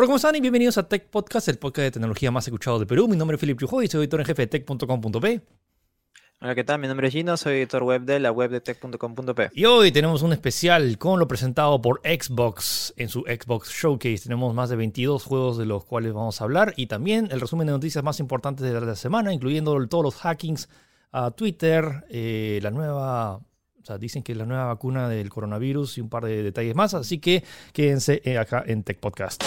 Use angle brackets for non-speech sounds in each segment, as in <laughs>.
Hola, ¿cómo están? Y bienvenidos a Tech Podcast, el podcast de tecnología más escuchado de Perú. Mi nombre es Filipe Yujo y soy editor en jefe de tech.com.p. Hola, ¿qué tal? Mi nombre es Gino, soy editor web de la web de tech.com.p. Y hoy tenemos un especial con lo presentado por Xbox en su Xbox Showcase. Tenemos más de 22 juegos de los cuales vamos a hablar y también el resumen de noticias más importantes de la semana, incluyendo todos los hackings a Twitter, eh, la nueva o sea, dicen que es la nueva vacuna del coronavirus y un par de detalles más. Así que quédense eh, acá en Tech Podcast.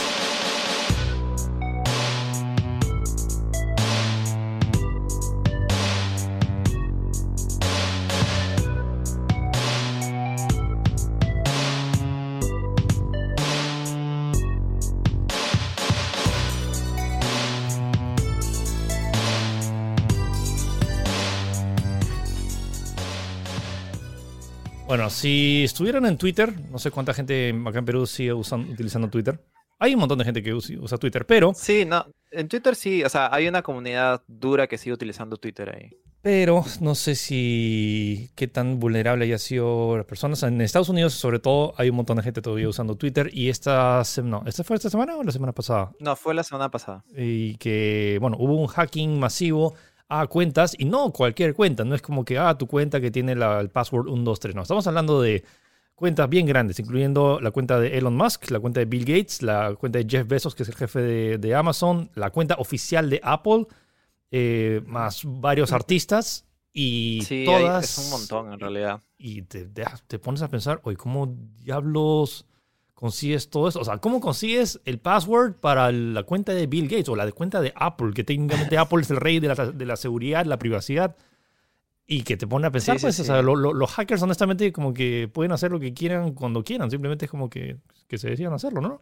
Bueno, si estuvieran en Twitter, no sé cuánta gente acá en Perú sigue utilizando Twitter. Hay un montón de gente que usa Twitter, pero... Sí, no, en Twitter sí, o sea, hay una comunidad dura que sigue utilizando Twitter ahí. Pero no sé si qué tan vulnerable haya sido las personas. En Estados Unidos, sobre todo, hay un montón de gente todavía usando Twitter. Y esta, no, ¿esta fue esta semana o la semana pasada? No, fue la semana pasada. Y que, bueno, hubo un hacking masivo a cuentas y no cualquier cuenta, no es como que, ah, tu cuenta que tiene el password 123, no, estamos hablando de cuentas bien grandes, incluyendo la cuenta de Elon Musk, la cuenta de Bill Gates, la cuenta de Jeff Bezos, que es el jefe de, Amazon, la cuenta oficial de Apple, eh, más varios artistas y sí, todas... es un montón en realidad. Y te, te pones a pensar, oye, ¿cómo diablos consigues todo eso? O sea, ¿cómo consigues el password para la cuenta de Bill Gates o la de cuenta de Apple? Que técnicamente <laughs> Apple es el rey de la, de la seguridad, la privacidad. Y que te pone a pensar, pues, o sea, los hackers honestamente como que pueden hacer lo que quieran cuando quieran. Simplemente es como que, que se decían hacerlo, ¿no?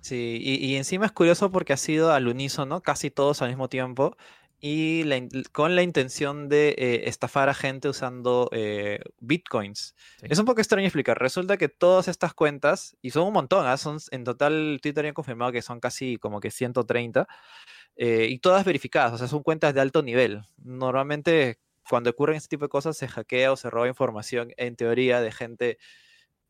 Sí, y, y, encima es curioso porque ha sido al unísono, casi todos al mismo tiempo y con la intención de eh, estafar a gente usando eh, bitcoins. Es un poco extraño explicar. Resulta que todas estas cuentas, y son un montón, ¿ah? son, en total Twitter ha confirmado que son casi como que 130, eh, y todas verificadas, o sea, son cuentas de alto nivel. Normalmente cuando ocurren este tipo de cosas se hackea o se roba información en teoría de gente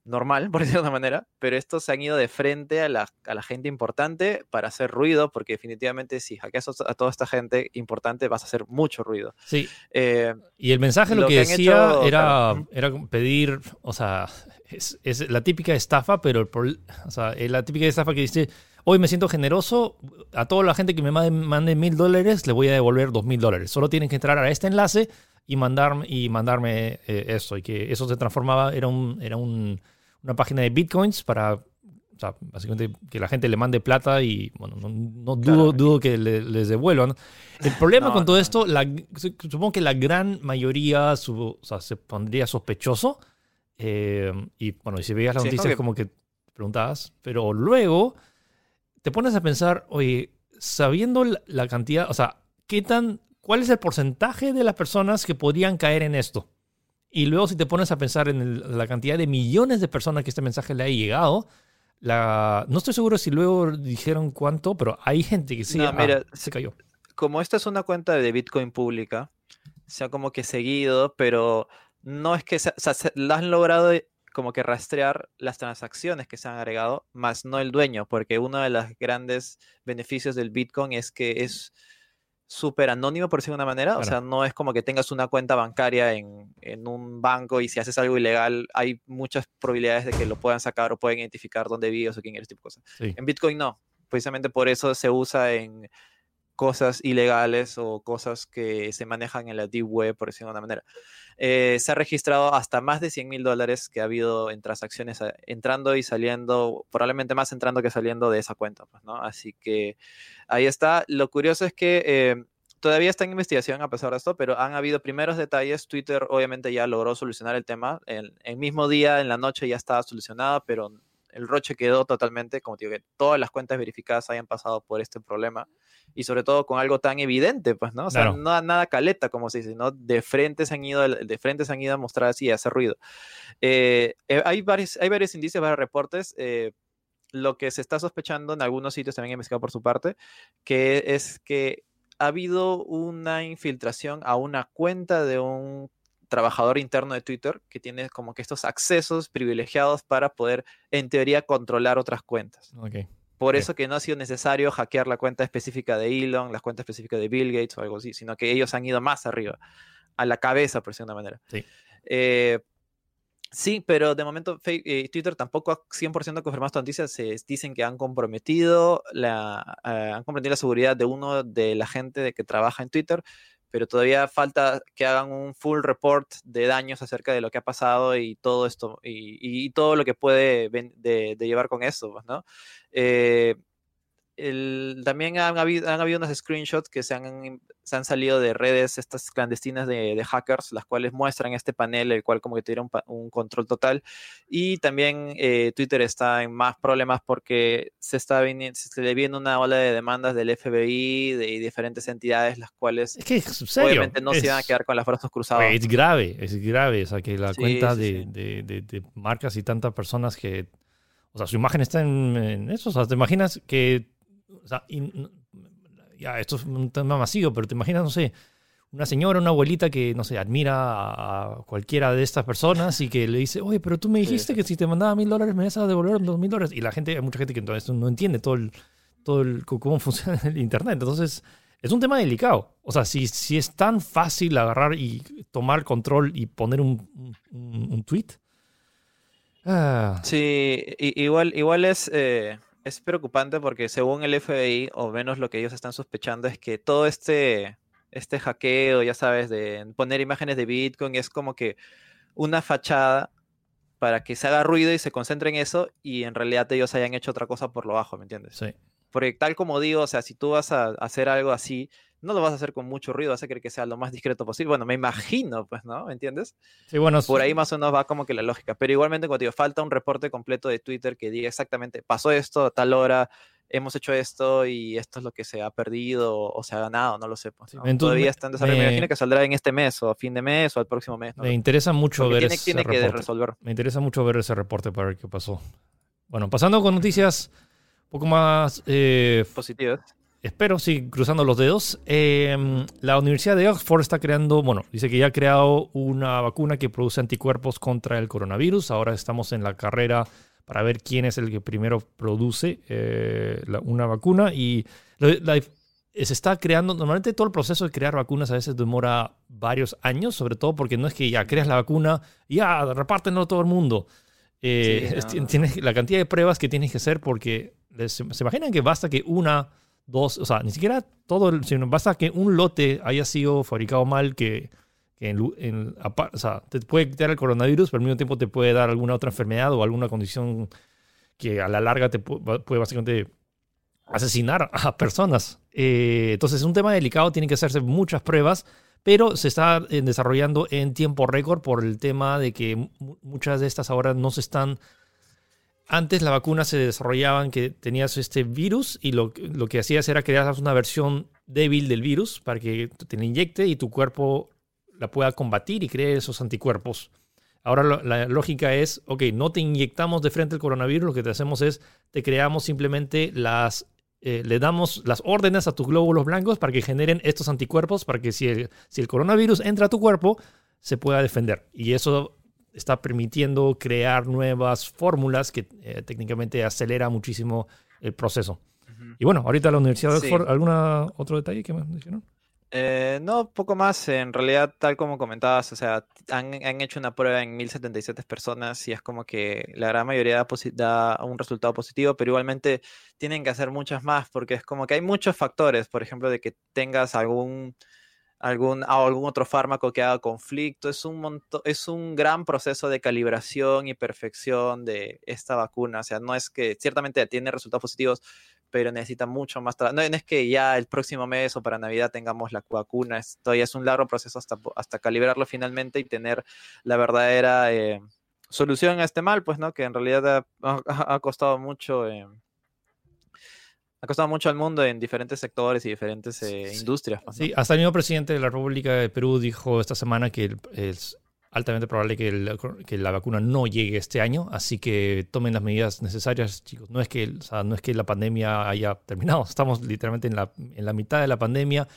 normal, <laughs> por decirlo de una manera, pero estos se han ido de frente a la, a la, gente importante para hacer ruido, porque definitivamente si hackeas a toda esta gente importante vas a hacer mucho ruido. Sí. Eh, y el mensaje lo, que, decía era, era pedir, o sea, es, es, la típica estafa, pero o sea, es la típica estafa que dice, hoy me siento generoso, a toda la gente que me mande mil dólares le voy a devolver dos mil dólares. Solo tienen que entrar a este enlace y mandarme, y mandarme eh, eso, y que eso se transformaba, era un... Era un una página de bitcoins para, o sea, básicamente que la gente le mande plata y, bueno, no, dudo, dudo que les devuelvan. El problema con todo esto, la, supongo que la gran mayoría o sea, se pondría sospechoso. Eh, y bueno, si veías las noticias, como que preguntabas, pero luego te pones a pensar, oye, sabiendo la cantidad, o sea, ¿qué tan, cuál es el porcentaje de las personas que podrían caer en esto? Y luego si te pones a pensar en la cantidad de millones de personas que este mensaje le ha llegado, la, no estoy seguro si luego dijeron cuánto, pero hay gente que sí no, mira, se cayó. Como esta es una cuenta de Bitcoin pública, se ha como que seguido, pero no es que se, o sea, la han logrado como que rastrear las transacciones que se han agregado, más no el dueño, porque uno de los grandes beneficios del Bitcoin es que es súper anónimo, por decirlo de una manera. O sea, no es como que tengas una cuenta bancaria en, en, un banco y si haces algo ilegal, hay muchas probabilidades de que lo puedan sacar o pueden identificar dónde vives o quién eres, tipo de cosas. En Bitcoin no. Precisamente por eso se usa en cosas ilegales o cosas que se manejan en la deep web, por decirlo de una manera. Eh, se ha registrado hasta más de 100 mil dólares que ha habido en transacciones eh, entrando y saliendo, probablemente más entrando que saliendo de esa cuenta, pues, ¿no? Así que ahí está. Lo curioso es que eh, todavía está en investigación a pesar de esto, pero han habido primeros detalles. Twitter obviamente ya logró solucionar el tema. El, el mismo día, en la noche, ya estaba solucionado, pero el roche quedó totalmente, como digo, que todas las cuentas verificadas hayan pasado por este problema y sobre todo con algo tan evidente, pues, ¿no? O sea, no nada caleta, como se dice, ¿no? De frente se han ido, de frente se han ido a mostrar así, a hacer ruido. Eh, eh, hay, varios, hay varios indicios, varios reportes. Eh, lo que se está sospechando en algunos sitios también he investigado por su parte, que es que ha habido una infiltración a una cuenta de un trabajador interno de Twitter que tiene como que estos accesos privilegiados para poder, en teoría, controlar otras cuentas. Por eso que no ha sido necesario hackear la cuenta específica de Elon, la cuenta específica de Bill Gates o algo así, sino que ellos han ido más arriba, a la cabeza, por decirlo de una manera. Sí. Eh, sí, pero de momento eh, Twitter tampoco ha 100% confirmado esta noticia. Se dicen que han comprometido la, eh, han comprometido la seguridad de uno de la gente que trabaja en Twitter, pero todavía falta que hagan un full report de daños acerca de lo que ha pasado y todo esto, y, todo lo que puede de, llevar con eso, pues, ¿no? también han habido, han habido unos screenshots que se han, se han salido de redes estas clandestinas de, hackers, las cuales muestran este panel, el cual como que tiene un, control total. Y también eh, Twitter está en más problemas porque se está viniendo, se le viene una ola de demandas del FBI de, diferentes entidades, las cuales es que, obviamente no se van a quedar con las brazos cruzados. Es grave, es grave. O sea, que la cuenta de, de, marcas y tantas personas que... O sea, su imagen está en, en eso. O sea, ¿te imaginas que o sea, ya, esto es un tema masivo, pero te imaginas, no sé, una señora, una abuelita que, no sé, admira a cualquiera de estas personas y que le dice, oye, pero tú me dijiste que si te mandaba mil dólares me ibas a devolver dos mil dólares. Y la gente, hay mucha gente que entonces no entiende todo el, todo el, cómo funciona el Internet. Entonces, es un tema delicado. O sea, si, si es tan fácil agarrar y tomar control y poner un, un, tweet. Ah. Sí, igual, igual es... Eh, es preocupante porque según el FBI, o menos lo que ellos están sospechando, es que todo este, este hackeo, ya sabes, de poner imágenes de Bitcoin es como que una fachada para que se haga ruido y se concentre en eso y en realidad ellos hayan hecho otra cosa por lo bajo, ¿me entiendes? Sí. Porque tal como digo, o sea, si tú vas a hacer algo así, no lo vas a hacer con mucho ruido, vas a querer que sea lo más discreto posible. Bueno, me imagino, pues, ¿no? ¿Me entiendes? Sí, bueno. Por ahí más o menos va como que la lógica. Pero igualmente, cuando digo, falta un reporte completo de Twitter que diga exactamente, pasó esto a tal hora, hemos hecho esto y esto es lo que se ha perdido o se ha ganado, no lo sé. Pues, Todavía está en desarrollo. Me, imagino que saldrá en este mes o a fin de mes o al próximo mes. Me interesa mucho ver tiene, ese tiene que resolver. Me interesa mucho ver ese reporte para ver qué pasó. Bueno, pasando con noticias un poco más eh, positivas espero, sí, cruzando los dedos. Em, la Universidad de Oxford está creando, bueno, dice que ya ha creado una vacuna que produce anticuerpos contra el coronavirus. Ahora estamos en la carrera para ver quién es el que primero produce eh, una vacuna y se está creando, normalmente todo el proceso de crear vacunas a veces demora varios años, sobre todo porque no es que ya creas la vacuna y ya repártenlo a todo el mundo. Eh, tienes la cantidad de pruebas que tienes que hacer porque se imaginan que basta que una dos, o sea, ni siquiera todo, sino basta que un lote haya sido fabricado mal que, que en, o sea, te puede quitar el coronavirus, pero al mismo tiempo te puede dar alguna otra enfermedad o alguna condición que a la larga te puede, básicamente asesinar a personas. Eh, entonces es un tema delicado, tienen que hacerse muchas pruebas, pero se está eh, desarrollando en tiempo récord por el tema de que muchas de estas ahora no se están antes la vacuna se desarrollaban que tenías este virus y lo, lo que hacías era crear una versión débil del virus para que te la inyecte y tu cuerpo la pueda combatir y cree esos anticuerpos. Ahora la lógica es, ok, no te inyectamos de frente el coronavirus, lo que te hacemos es, te creamos simplemente las, eh, le damos las órdenes a tus glóbulos blancos para que generen estos anticuerpos, para que si el, si el coronavirus entra a tu cuerpo, se pueda defender. Y eso está permitiendo crear nuevas fórmulas que eh, técnicamente acelera muchísimo el proceso. Y bueno, ahorita la Universidad de Oxford, ¿algún otro detalle que me dijeron? Eh, no, poco más. En realidad, tal como comentabas, o sea, han, hecho una prueba en 1077 personas y es como que la gran mayoría da, un resultado positivo, pero igualmente tienen que hacer muchas más porque es como que hay muchos factores, por ejemplo, de que tengas algún algún, algún otro fármaco que haga conflicto. Es un, es un gran proceso de calibración y perfección de esta vacuna. O sea, no es que ciertamente tiene resultados positivos, pero necesita mucho más trabajo. No, es que ya el próximo mes o para Navidad tengamos la vacuna. Esto es un largo proceso hasta, hasta calibrarlo finalmente y tener la verdadera eh, solución a este mal, pues, ¿no? Que en realidad ha, costado mucho. Eh, ha costado mucho al mundo en diferentes sectores y diferentes eh, industrias. Pues, sí, hasta el mismo presidente de la República de Perú dijo esta semana que es altamente probable que, que, la vacuna no llegue este año, así que tomen las medidas necesarias, chicos. No es que, no es que la pandemia haya terminado, <laughs> estamos literalmente en la, en la mitad de la pandemia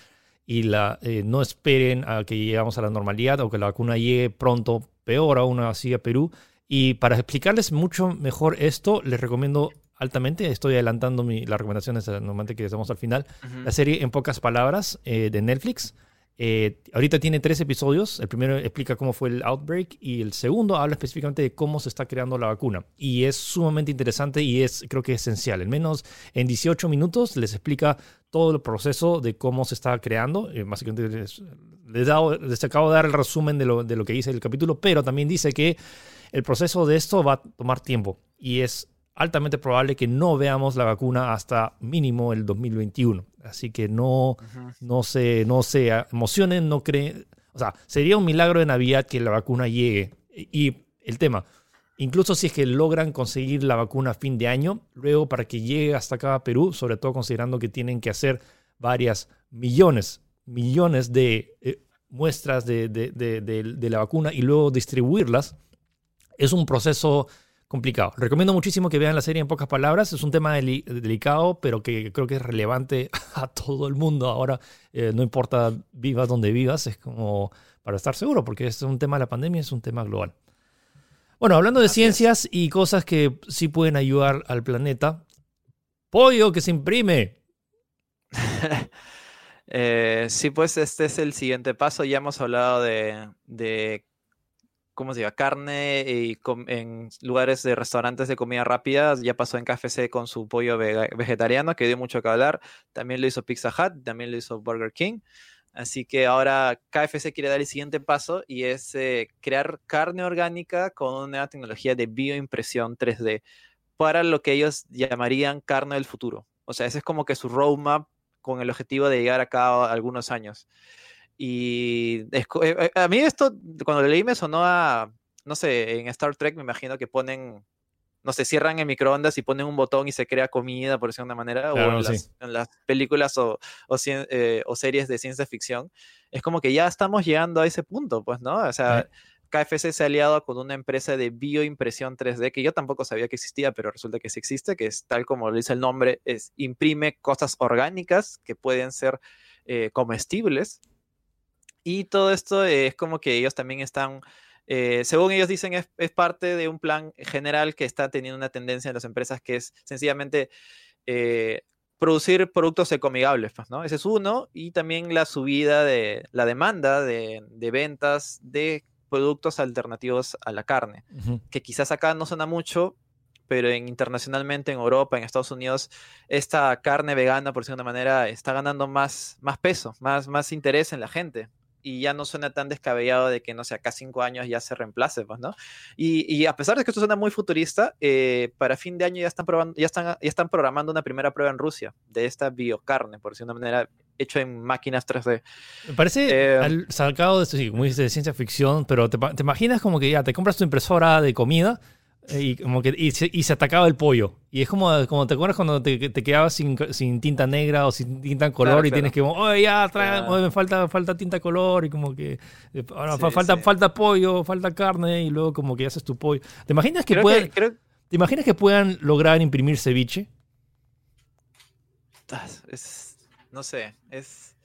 y la, eh, no esperen a que lleguemos a la normalidad o que la vacuna llegue pronto, peor aún así a Perú. Y para explicarles mucho mejor esto, les recomiendo altamente. Estoy adelantando mi, las recomendaciones normalmente que estamos al final. La serie En pocas palabras eh, de Netflix. Eh, ahorita tiene tres episodios. El primero explica cómo fue el outbreak y el segundo habla específicamente de cómo se está creando la vacuna. Y es sumamente interesante y es creo que esencial. Al menos en 18 minutos les explica todo el proceso de cómo se está creando. Eh, básicamente les, les, acabo de dar el resumen de lo, de lo que dice el capítulo, pero también dice que el proceso de esto va a tomar tiempo y es altamente probable que no veamos la vacuna hasta mínimo el 2021. Así que no, no, se, no se emocionen, no creen. O sea, sería un milagro de Navidad que la vacuna llegue. Y el tema, incluso si es que logran conseguir la vacuna a fin de año, luego para que llegue hasta acá a Perú, sobre todo considerando que tienen que hacer varias millones, millones de eh, muestras de, de la vacuna y luego distribuirlas, es un proceso complicado. Recomiendo muchísimo que vean la serie en pocas palabras. Es un tema delicado, pero que creo que es relevante <laughs> a todo el mundo. Ahora, eh, no importa vivas donde vivas, es como para estar seguro, porque es un tema de la pandemia, es un tema global. Bueno, hablando de ciencias y cosas que sí pueden ayudar al planeta. Pollo que se imprime. <laughs> Eh, sí, pues este es el siguiente paso. Ya hemos hablado de, de ¿cómo se llama? Carne y en lugares de restaurantes de comida rápida. Ya pasó en KFC con su pollo vegetariano, que dio mucho que hablar. También lo hizo Pizza Hut, también lo hizo Burger King. Así que ahora KFC quiere dar el siguiente paso y es eh, crear carne orgánica con una tecnología de bioimpresión 3D para lo que ellos llamarían carne del futuro. O sea, ese es como que su roadmap con el objetivo de llegar a cabo algunos años. Y eh, eh, a mí esto, cuando lo leí me sonó a, no sé, en Star Trek me imagino que ponen, no sé, cierran el microondas y ponen un botón y se crea comida, por decirlo de una manera, o en, las, películas o, eh, o, series de ciencia ficción. Es como que ya estamos llegando a ese punto, pues, ¿no? O sea... KFC se ha aliado con una empresa de bioimpresión 3D que yo tampoco sabía que existía, pero resulta que sí existe, que es tal como dice el nombre, es imprime cosas orgánicas que pueden ser comestibles y todo esto es como que ellos también están, eh, según ellos dicen, es, parte de un plan general que está teniendo una tendencia en las empresas que es sencillamente eh, producir productos ecoamigables, pues, ¿no? Ese es uno. Y también la subida de la demanda de, ventas de productos alternativos a la carne, que quizás acá no suena mucho, pero en, internacionalmente en Europa, en Estados Unidos, esta carne vegana, por decirlo de una manera, está ganando más, más peso, más, más interés en la gente y ya no suena tan descabellado de que, no sé, acá cinco años ya se reemplace, pues, ¿no? Y, a pesar de que esto suena muy futurista, eh, para fin de año ya están, probando, ya, están, ya están programando una primera prueba en Rusia de esta biocarne, por decirlo de una manera, hecho en máquinas 3D. Me parece eh, sacado de, sí, muy de ciencia ficción, pero te, te imaginas como que ya te compras tu impresora de comida y, como que, y, se, y se atacaba el pollo. Y es como, como te acuerdas cuando te, te quedabas sin, sin, tinta negra o sin tinta color y tienes que, oh, ya, trae, me falta, falta tinta color y como que eh, ahora falta, falta pollo, falta carne y luego como que haces tu pollo. ¿Te imaginas que, puedan, ¿te imaginas que puedan lograr imprimir ceviche? Es, no sé, es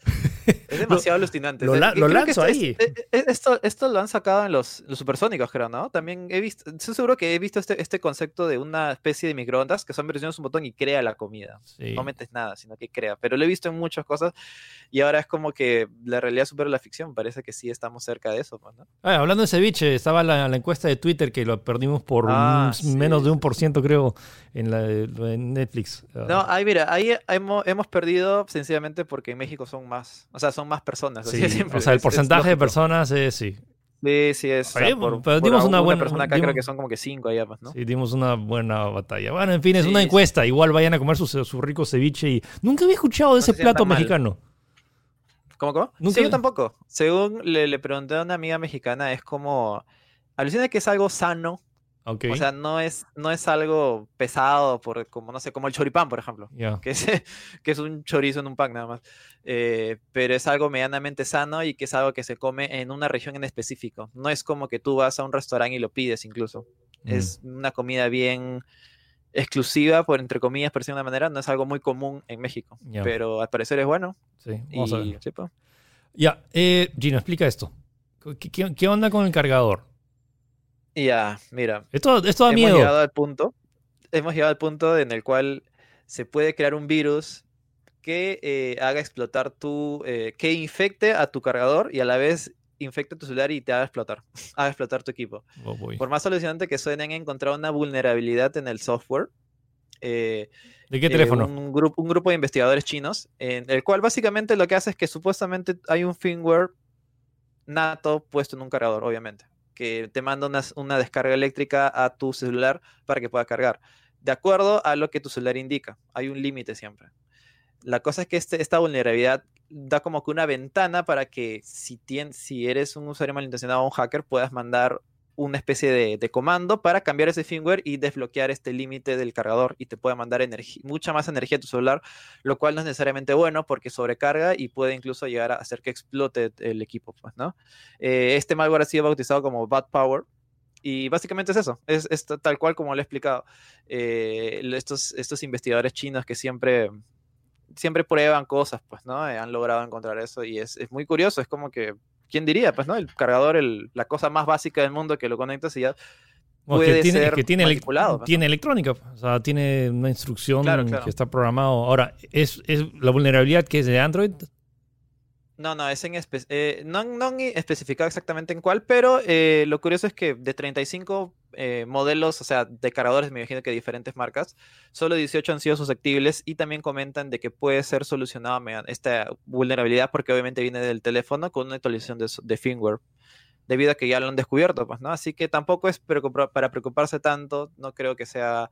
es demasiado alucinante. Lo, lanzo ahí. Esto, esto, lo han sacado en los, supersónicos, creo, ¿no? También he visto, estoy seguro que he visto este, este concepto de una especie de microondas que son versiones un botón y crea la comida. No metes nada, sino que crea. Pero lo he visto en muchas cosas y ahora es como que la realidad supera la ficción. Parece que sí estamos cerca de eso, pues, ¿no? Ah, hablando de ceviche, estaba la, la, encuesta de Twitter que lo perdimos por ah, menos de un por ciento, creo, en, la, en Netflix. No, ah. ahí mira, ahí hemos, hemos perdido sencillamente porque en México son más o sea, son más personas. <laughs> o sea, el porcentaje de personas es, sí. Sí, sí, es. pero dimos una buena. persona acá creo que son como que cinco allá, pues, ¿no? Sí, dimos una buena batalla. Bueno, en fin, es una encuesta. Igual vayan a comer su, su, rico ceviche y. Nunca había escuchado de ese plato mexicano. ¿Cómo, cómo? ¿Nunca sí, yo tampoco. Según le, le pregunté a una amiga mexicana, es como. Alucina que es algo sano o sea, no es, no es algo pesado, por, como no sé, como el choripán, por ejemplo, que, es, <laughs> que es un chorizo en un pan nada más. Eh, pero es algo medianamente sano y que es algo que se come en una región en específico. No es como que tú vas a un restaurante y lo pides incluso. Es una comida bien exclusiva, por entre comillas, por decirlo de una manera. No es algo muy común en México, pero al parecer es bueno. Sí, vamos a ver. Pues. Ya, eh, Gino, explica esto. ¿Qué, ¿Qué onda con el cargador? Ya, mira. Esto, esto da hemos llegado al punto. hemos llegado al punto en el cual se puede crear un virus que eh, haga explotar tu, eh, que infecte a tu cargador y a la vez infecte tu celular y te haga explotar, <laughs> haga explotar tu equipo. Oh, Por más solucionante que suene, han encontrado una vulnerabilidad en el software. ¿De qué teléfono? Un, grupo, un grupo de investigadores chinos, en el cual básicamente lo que hace es que supuestamente hay un firmware nato puesto en un cargador, obviamente, que te manda una, una descarga eléctrica a tu celular para que pueda cargar, de acuerdo a lo que tu celular indica. Hay un límite siempre. La cosa es que este, esta vulnerabilidad da como que una ventana para que si, si eres un usuario malintencionado o un hacker puedas mandar una especie de, comando para cambiar ese firmware y desbloquear este límite del cargador y te puede mandar mucha más energía a tu celular, lo cual no es necesariamente bueno porque sobrecarga y puede incluso llegar a hacer que explote el equipo, pues, ¿no? Eh, este malware ha sido bautizado como Bad Power y básicamente es eso, es, tal cual como lo he explicado. Eh, estos, estos investigadores chinos que siempre siempre prueban cosas, pues, ¿no? Eh, han logrado encontrar eso y es, muy curioso, es como que, ¿quién diría? Pues, ¿no? El cargador, el, la cosa más básica del mundo que lo conectas y ya puede que tiene, ser que tiene, pues, tiene electrónica, o sea, tiene una instrucción que está programado. Ahora, ¿es, ¿es la vulnerabilidad que es de Android? No, no, es en eh, no, no, han especificado exactamente en cuál, pero eh, lo curioso es que de 35 eh, modelos, o sea, de cargadores, me imagino que diferentes marcas, solo 18 han sido susceptibles y también comentan de que puede ser solucionada esta vulnerabilidad porque obviamente viene del teléfono con una actualización de, firmware, debido a que ya lo han descubierto, pues, ¿no? Así que tampoco es para preocuparse tanto, no creo que sea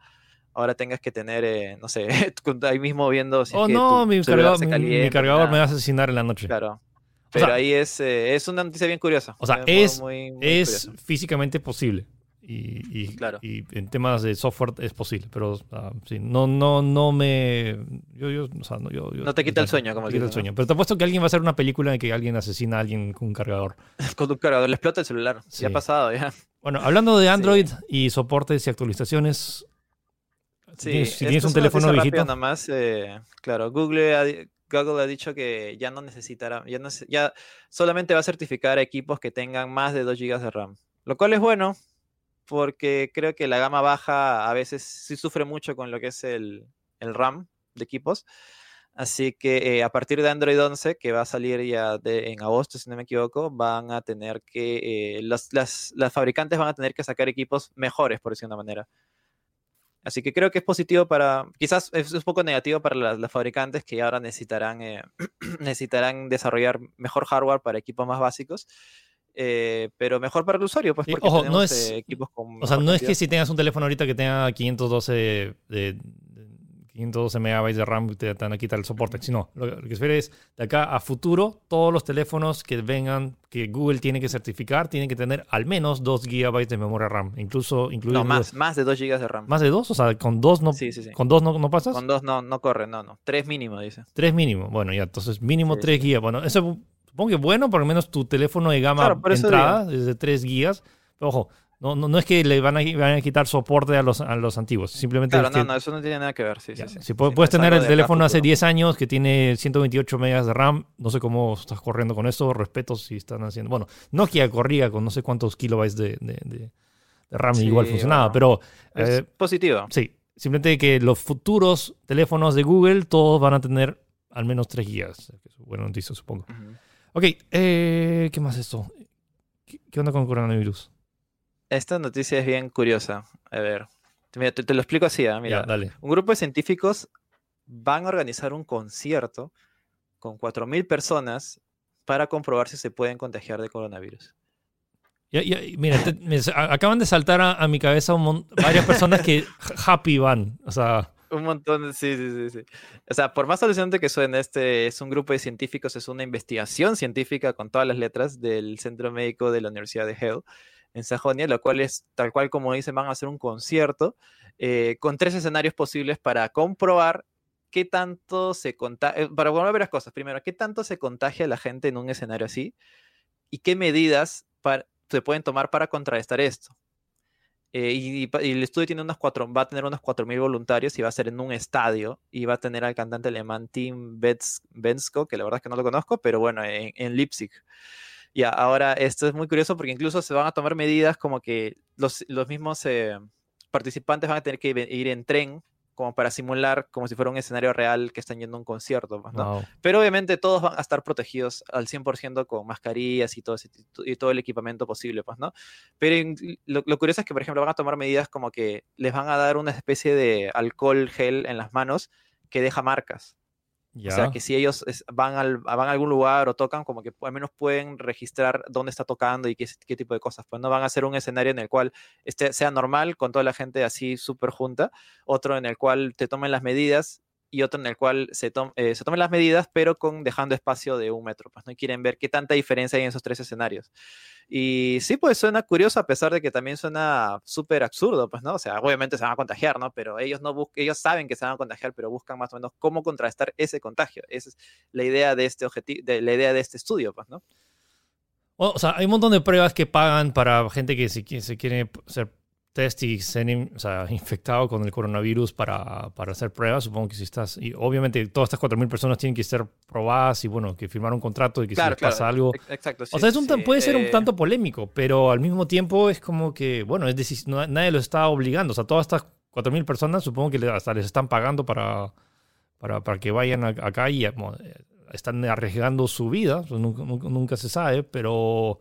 ahora tengas que tener, eh, no sé, <laughs> ahí mismo viendo si oh, no, mi, cargador, mi, cargador me va a asocinar en la noche. Claro. Pero ahí es, eh, es una noticia bien curiosa. O sea, es, es físicamente posible. Y, y, en temas de software es posible, pero sí, no, no, no me. Yo, yo, o sea, no, yo, no te quita el sueño, como te quita el sueño. Pero te apuesto que alguien va a hacer una película en que alguien asesina a alguien con un cargador. <laughs> con un cargador, le explota el celular. Sí. Ya ha pasado, ya. Bueno, hablando de Android y soportes y actualizaciones, Sí, si tienes un teléfono viejito. Nada más, eh, claro, Google ha, Google ha dicho que ya no necesitará, ya, no, ya solamente va a certificar equipos que tengan más de 2 GB de RAM. Lo cual es bueno, porque creo que la gama baja a veces sí sufre mucho con lo que es el, el RAM de equipos. Así que eh, a partir de Android 11, que va a salir ya de, en agosto, si no me equivoco, van a tener que, eh, las, las, las, fabricantes van a tener que sacar equipos mejores, por decirlo de una manera. Así que creo que es positivo para, quizás es un poco negativo para las, fabricantes que ahora necesitarán, eh, <clears throat> necesitarán desarrollar mejor hardware para equipos más básicos. Eh, pero mejor para el usuario, pues porque ojo, no es, eh, equipos con. O sea, no es que si tengas un teléfono ahorita que tenga 512 de, 512 megabytes de RAM te, van a quitar el soporte. Sino, lo, lo que se es de acá a futuro, todos los teléfonos que vengan, que Google tiene que certificar, tienen que tener al menos 2 GB de memoria RAM. Incluso, incluso No, más, más de 2 GB de RAM. ¿Más de 2? O sea, con 2 no, ¿con dos no, no pasas? Con 2 no, no corre, no, no. 3 mínimo, dice. 3 mínimo. Bueno, ya, entonces mínimo 3 GB. Bueno, eso supongo que bueno, por lo menos tu teléfono de gama entrada, desde 3 GB. Pero ojo, no, no, no, es que le van a, van a quitar soporte a los, a los antiguos. Simplemente. Claro, no, no, eso no tiene nada que ver. Sí, sí, Si puedes, tener el teléfono hace 10 años que tiene 128 megas de RAM, no sé cómo estás corriendo con eso. Respeto si están haciendo. Bueno, Nokia corría con no sé cuántos kilobytes de, de, de, RAM y igual funcionaba, pero. Es eh, positivo. Sí. Simplemente que los futuros teléfonos de Google todos van a tener al menos 3 gigas. Buena noticia, supongo. Ok, eh, ¿qué más es esto? ¿Qué, ¿Qué onda con el coronavirus? Esta noticia es bien curiosa. A ver, te, lo explico así. ¿eh? Mira, un grupo de científicos van a organizar un concierto con 4.000 personas para comprobar si se pueden contagiar de coronavirus. mira, acaban de saltar a, mi cabeza varias personas que <laughs> happy van. O sea. Un montón, sí, sí, sí, sí. O sea, por más alucinante que suene, este es un grupo de científicos, es una investigación científica con todas las letras del Centro Médico de la Universidad de Hell en Sajonia, lo cual es tal cual como dicen, van a hacer un concierto eh, con tres escenarios posibles para comprobar qué tanto se contagia, eh, para ver las cosas, primero, qué tanto se contagia la gente en un escenario así y qué medidas se pueden tomar para contrarrestar esto. Eh, y, el estudio tiene unos cuatro, va a tener unos 4.000 voluntarios y va a ser en un estadio y va a tener al cantante alemán Tim Bensko, que la verdad es que no lo conozco, pero bueno, en, en Leipzig. Y ahora esto es muy curioso porque incluso se van a tomar medidas como que los, los mismos, eh, participantes van a tener que ir en tren como para simular como si fuera un escenario real que están yendo a un concierto. Pues, Pero obviamente todos van a estar protegidos al 100% con mascarillas y todo, y todo el equipamiento posible, pues, ¿no? Pero lo, lo, curioso es que, por ejemplo, van a tomar medidas como que les van a dar una especie de alcohol gel en las manos que deja marcas. O sea, que si ellos van, al, van a algún lugar o tocan, como que al menos pueden registrar dónde está tocando y qué, qué tipo de cosas. Pues no van a ser un escenario en el cual este sea normal con toda la gente así súper junta, otro en el cual te tomen las medidas y otro en el cual se, eh, se tomen las medidas, pero con dejando espacio de un metro. Pues no quieren ver qué tanta diferencia hay en esos tres escenarios. Y sí, pues suena curioso, a pesar de que también suena súper absurdo, pues, ¿no? O sea, obviamente se van a contagiar, ¿no? Pero ellos no ellos saben que se van a contagiar, pero buscan más o menos cómo contrastar ese contagio. Esa es la idea de este de la idea de este estudio, pues, ¿no? O sea, hay un montón de pruebas que pagan para gente que se, se quiere ser test y ser o sea, infectado con el coronavirus para, para, hacer pruebas. Supongo que si estás. Y obviamente todas estas 4.000 personas tienen que ser probadas y bueno, que firmar un contrato y que si les pasa algo. Exacto. o sea, es un, puede ser un eh, tanto polémico, pero al mismo tiempo es como que, bueno, es decir, nadie los está obligando. O sea, todas estas 4.000 personas supongo que hasta les están pagando para, para, para que vayan acá y eh, están arriesgando su vida. Nunca, nunca, se sabe, pero.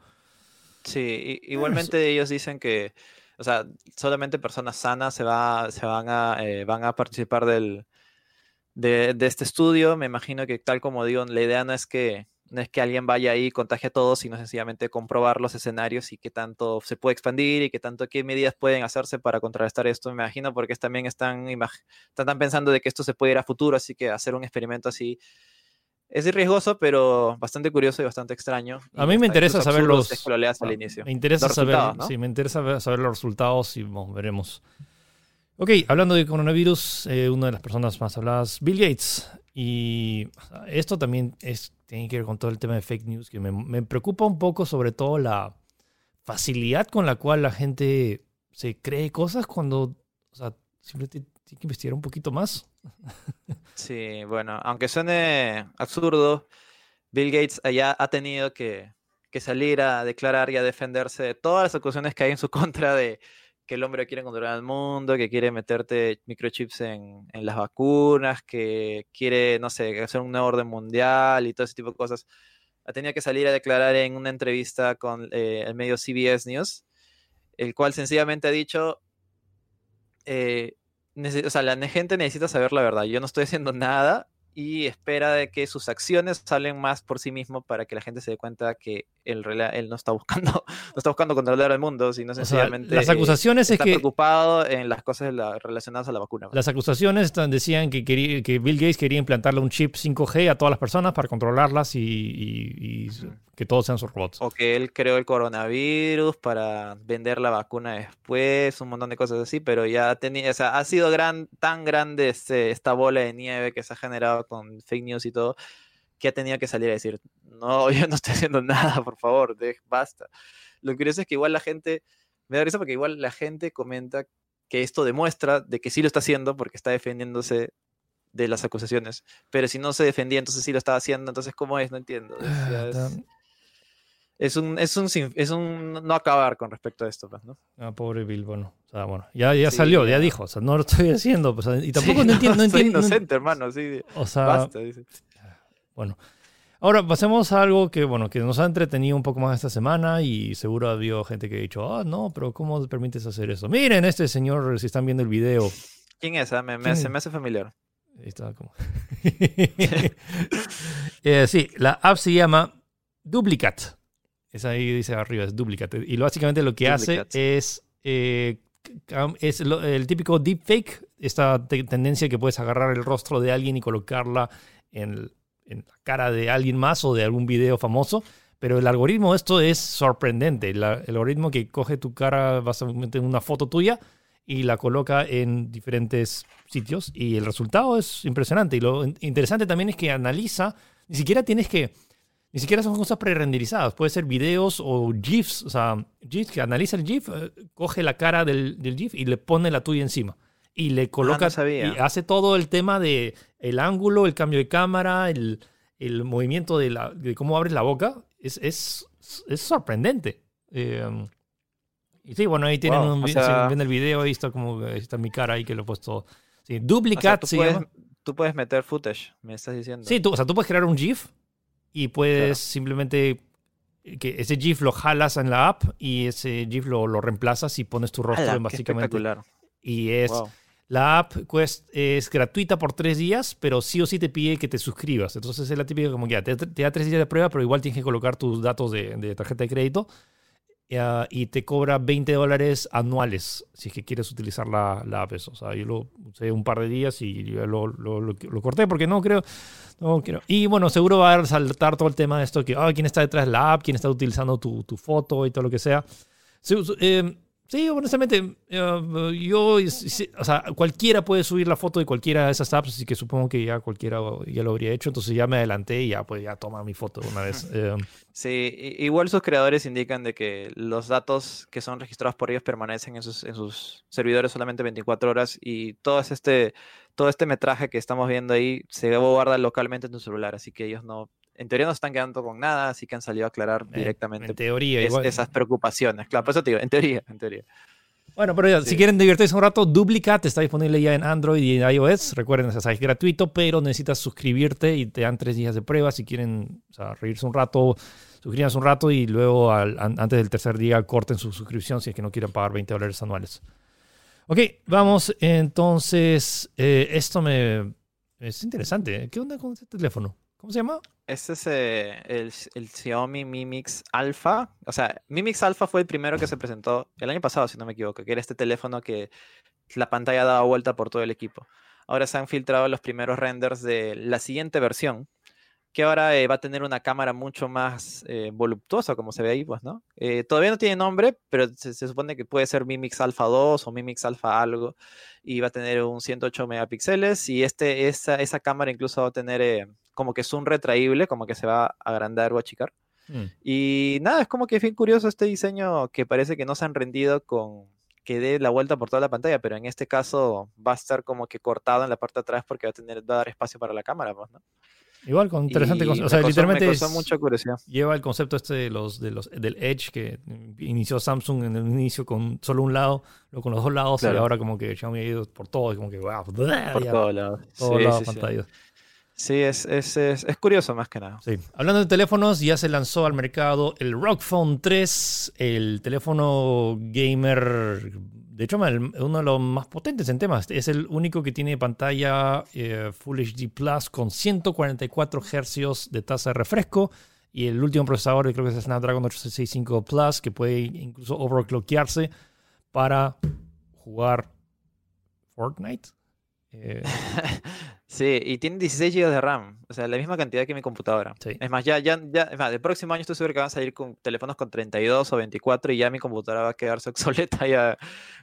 Sí, igualmente ellos dicen que o sea, solamente personas sanas se, va, se van, a, eh, van a participar del, de, este estudio. Me imagino que tal como digo, la idea no es que, no es que alguien vaya ahí y contagie a todos, sino sencillamente comprobar los escenarios y qué tanto se puede expandir y qué tanto, qué medidas pueden hacerse para contrarrestar esto, me imagino, porque también están, están pensando de que esto se puede ir a futuro, así que hacer un experimento así es riesgoso, pero bastante curioso y bastante extraño. A mí me interesa saber los. al inicio. Me interesa saber, sí, me interesa saber los resultados y veremos. Ok, hablando de coronavirus, eh, una de las personas más habladas, Bill Gates. Y esto también es, tiene que ver con todo el tema de fake news, que me, me preocupa un poco, sobre todo la facilidad con la cual la gente se cree cosas cuando, o sea, simplemente tiene que investigar un poquito más. Sí, bueno, aunque suene absurdo, Bill Gates ya ha tenido que, salir a declarar y a defenderse de todas las acusaciones que hay en su <laughs> contra de que el hombre quiere controlar el mundo, que quiere meterte microchips en, las vacunas, que quiere, no sé, hacer un nuevo orden mundial y todo ese tipo de cosas. Ha tenido que salir a declarar en una entrevista con eh, el medio CBS News, el cual sencillamente ha dicho, eh, o sea, la gente necesita saber la verdad. Yo no estoy haciendo nada y espera de que sus acciones salen más por sí mismo para que la gente se dé cuenta que él, él no está buscando <laughs> no está buscando controlar el mundo, sino sencillamente las acusaciones está es que preocupado en las cosas relacionadas a la vacuna. Las acusaciones decían que, que Bill Gates quería implantarle un chip 5G a todas las personas para controlarlas y que todos sean sus robots. O que él creó el coronavirus para vender la vacuna después, un montón de cosas así, pero ya tenía, o sea, ha sido gran, tan grande este, esta bola de nieve que se ha generado con fake news y todo, que ha tenido que salir a decir, no, <laughs> yo no estoy haciendo nada, por favor, basta. Lo curioso es que igual la gente, me da risa porque igual la gente comenta que esto demuestra de que sí lo está haciendo porque está defendiéndose de las acusaciones. Pero si no se defendía, entonces sí lo estaba haciendo. Entonces, ¿cómo es? No entiendo. Ah, es un, es un, es un no acabar con respecto a esto, pues, ¿no? Ah, pobre Bill, bueno, o sea, bueno, ya, ya salió, ya. dijo, o sea, no lo estoy haciendo, pues, y tampoco <laughs> no entiendo, no, entiendo. inocente, hermano, sí. O sea, basta, dice. Bueno, ahora pasemos a algo que, bueno, que nos ha entretenido un poco más esta semana y seguro ha habido gente que ha dicho, ah, no, pero ¿cómo permites hacer eso? Miren, este señor, si están viendo el video. ¿Quién es? Ah, me, se me hace familiar. Ahí está como. <laughs> eh, sí, la app se llama Duplicat. Es ahí dice arriba, es duplicate. Y básicamente lo que hace es, eh, es el típico deepfake, esta tendencia que puedes agarrar el rostro de alguien y colocarla en, la cara de alguien más o de algún video famoso. Pero el algoritmo, esto es sorprendente. el algoritmo que coge tu cara, básicamente en una foto tuya y la coloca en diferentes sitios. Y el resultado es impresionante. Y lo interesante también es que analiza, ni siquiera tienes que ni siquiera son cosas pre-renderizadas. Puede ser videos o GIFs. O sea, GIFs que analiza el GIF, eh, coge la cara del, GIF y le pone la tuya encima. Y le coloca. Ah, y hace todo el tema de el ángulo, el cambio de cámara, el, movimiento de, cómo abres la boca. Es, es, sorprendente. Eh, Y sí, bueno, ahí tienen un, el video, ahí está como, está mi cara ahí que lo he puesto. Sí, Duplicat tú, puedes, tú puedes meter footage, me estás diciendo. Sí, tú, o sea, tú puedes crear un GIF y puedes simplemente que ese GIF lo jalas en la app y ese GIF lo, lo reemplazas y pones tu rostro en básicamente. Y es. La app es gratuita por tres días, pero sí o sí te pide que te suscribas. Entonces es la típica como que te, da tres días de prueba, pero igual tienes que colocar tus datos de, de tarjeta de crédito y te cobra 20 dólares anuales si es que quieres utilizar la, la app. O sea, yo lo usé un par de días y lo, lo, lo, corté porque no creo, no quiero. Y bueno, seguro va a saltar todo el tema de esto que, ah, quién está detrás de la app, quién está utilizando tu, tu foto y todo lo que sea. Eh, Sí, honestamente, eh, yo, o sea, cualquiera puede subir la foto de cualquiera de esas apps, así que supongo que ya cualquiera ya lo habría hecho, entonces ya me adelanté y ya, pues ya toma mi foto una vez. <laughs> Sí, igual sus creadores indican de que los datos que son registrados por ellos permanecen en sus, en sus servidores solamente 24 horas y todo este, todo este metraje que estamos viendo ahí se guarda localmente en tu celular, así que ellos no en teoría no están quedando con nada, así que han salido a aclarar directamente en teoría, esas preocupaciones. Claro, por eso te digo, en teoría, en teoría. Bueno, pero ya, si quieren divertirse un rato, Duplicat está disponible ya en Android y en iOS. Recuerden, es gratuito, pero necesitas suscribirte y te dan tres días de prueba. Si quieren reírse un rato, suscríbanse un rato y luego antes del tercer día corten su suscripción si es que no quieren pagar 20 dólares anuales. Ok, vamos entonces. Eh, esto me es interesante. ¿Qué onda con este teléfono? ¿Cómo se llama? Este es eh, el, Xiaomi Mi Mix Alpha. O sea, Mi Mix Alpha fue el primero que se presentó el año pasado, si no me equivoco, que era este teléfono que la pantalla daba vuelta por todo el equipo. Ahora se han filtrado los primeros renders de la siguiente versión, que ahora eh, va a tener una cámara mucho más eh, voluptuosa, como se ve ahí, pues, ¿no? todavía no tiene nombre, pero se, supone que puede ser Mi Mix Alpha 2 o Mi Mix Alpha algo, y va a tener un 108 megapíxeles, y este, esa, esa cámara incluso va a tener como que es un retraíble, como que se va a agrandar o achicar. Mm. Y nada, es como que es bien curioso este diseño que parece que no se han rendido con que dé la vuelta por toda la pantalla, pero en este caso va a estar como que cortado en la parte de atrás porque va a tener va a dar espacio para la cámara, pues, ¿no? Igual con interesante o sea, literalmente me mucha curiosidad. lleva el concepto este de los, de los del Edge que inició Samsung en el inicio con solo un lado, luego con los dos lados y ahora como que Xiaomi ha ido por todo, como que wow, por <laughs> todos lados. Todos lados pantallas. Sí, es, es, es, curioso más que nada. Sí. Hablando de teléfonos, ya se lanzó al mercado el Rock Phone 3, el teléfono gamer, de hecho, uno de los más potentes en temas. Es el único que tiene pantalla eh, Full HD Plus con 144 Hz de tasa de refresco y el último procesador, creo que es el Snapdragon 865 Plus, que puede incluso overclockearse para jugar Fortnite. Eh, <laughs> sí, y tiene 16 GB de RAM, o sea, la misma cantidad que mi computadora. Es más, ya, ya, ya, es más, el próximo año estoy seguro que van a salir con teléfonos con 32 o 24 y ya mi computadora va a quedarse <laughs> obsoleta ya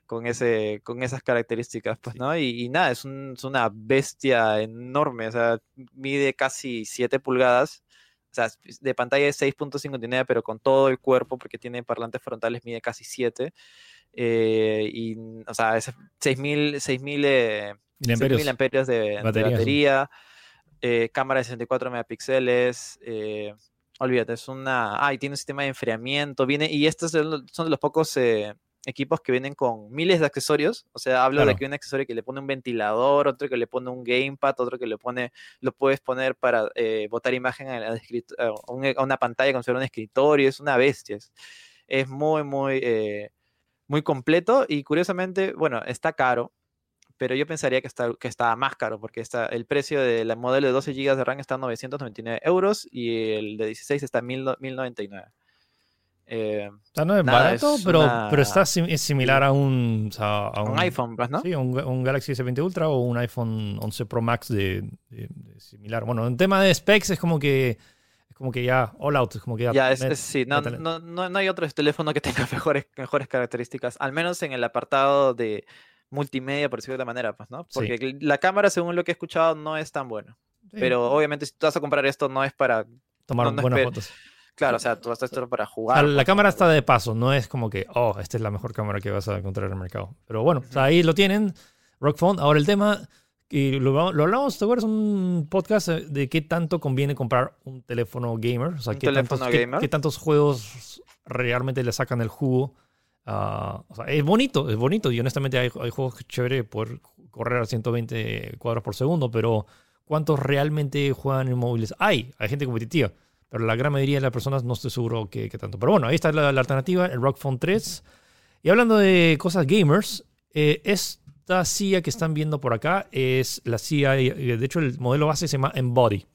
con, ese, con esas características, pues, ¿no? Y, nada, es, una bestia enorme, o sea, mide casi 7 pulgadas. O sea, de pantalla es 6.59, pero con todo el cuerpo, porque tiene parlantes frontales, mide casi 7. Eh, y, o sea, es 6000, 6000 eh, mil amperios. de batería, eh, cámara de 64 megapíxeles, eh, olvídate, es una... Ah, y tiene un sistema de enfriamiento, viene, y estos son de los pocos eh, equipos que vienen con miles de accesorios, o sea, hablo de que un accesorio que le pone un ventilador, otro que le pone un gamepad, otro que le pone, lo puedes poner para botar imagen a, una pantalla como si fuera un escritorio, es una bestia, es, muy, muy, muy completo y curiosamente, bueno, está caro, pero yo pensaría que está, que está más caro, porque está, el precio del modelo de 12 GB de RAM está en 999 euros y el de 16 está en 1099. Eh, no es barato, pero, pero está es similar a un, a un, iPhone, pues, ¿no? Sí, un, un, Galaxy S20 Ultra o un iPhone 11 Pro Max de, similar. Bueno, en tema de specs es como que es como que ya all out, es como que ya. Ya, es, sí, no, no, no, hay otro teléfono que tenga <laughs> mejores, mejores características, al menos en el apartado de multimedia, por decirlo de otra manera, pues, ¿no? Porque la cámara, según lo que he escuchado, no es tan buena. Pero obviamente, si tú vas a comprar esto, no es para tomar buenas fotos. Claro, o sea, tú vas a esto para jugar. la pues, cámara está de paso, no es como que, oh, esta es la mejor cámara que vas a encontrar en el mercado. Pero bueno, ahí lo tienen, Rock Phone. Ahora el tema, y lo, lo hablamos, ¿te acuerdas? Un podcast de qué tanto conviene comprar un teléfono gamer. O sea, qué, tantos, qué tantos juegos realmente le sacan el jugo Ah, es bonito, es bonito y honestamente hay, hay juegos chéveres por correr a 120 cuadros por segundo, pero ¿cuántos realmente juegan en móviles? Hay, hay gente competitiva, pero la gran mayoría de las personas no estoy seguro que, tanto. Pero bueno, ahí está la, alternativa, el Rock Phone 3. Y hablando de cosas gamers, eh, esta silla que están viendo por acá es la silla, de hecho el modelo base se llama Embody.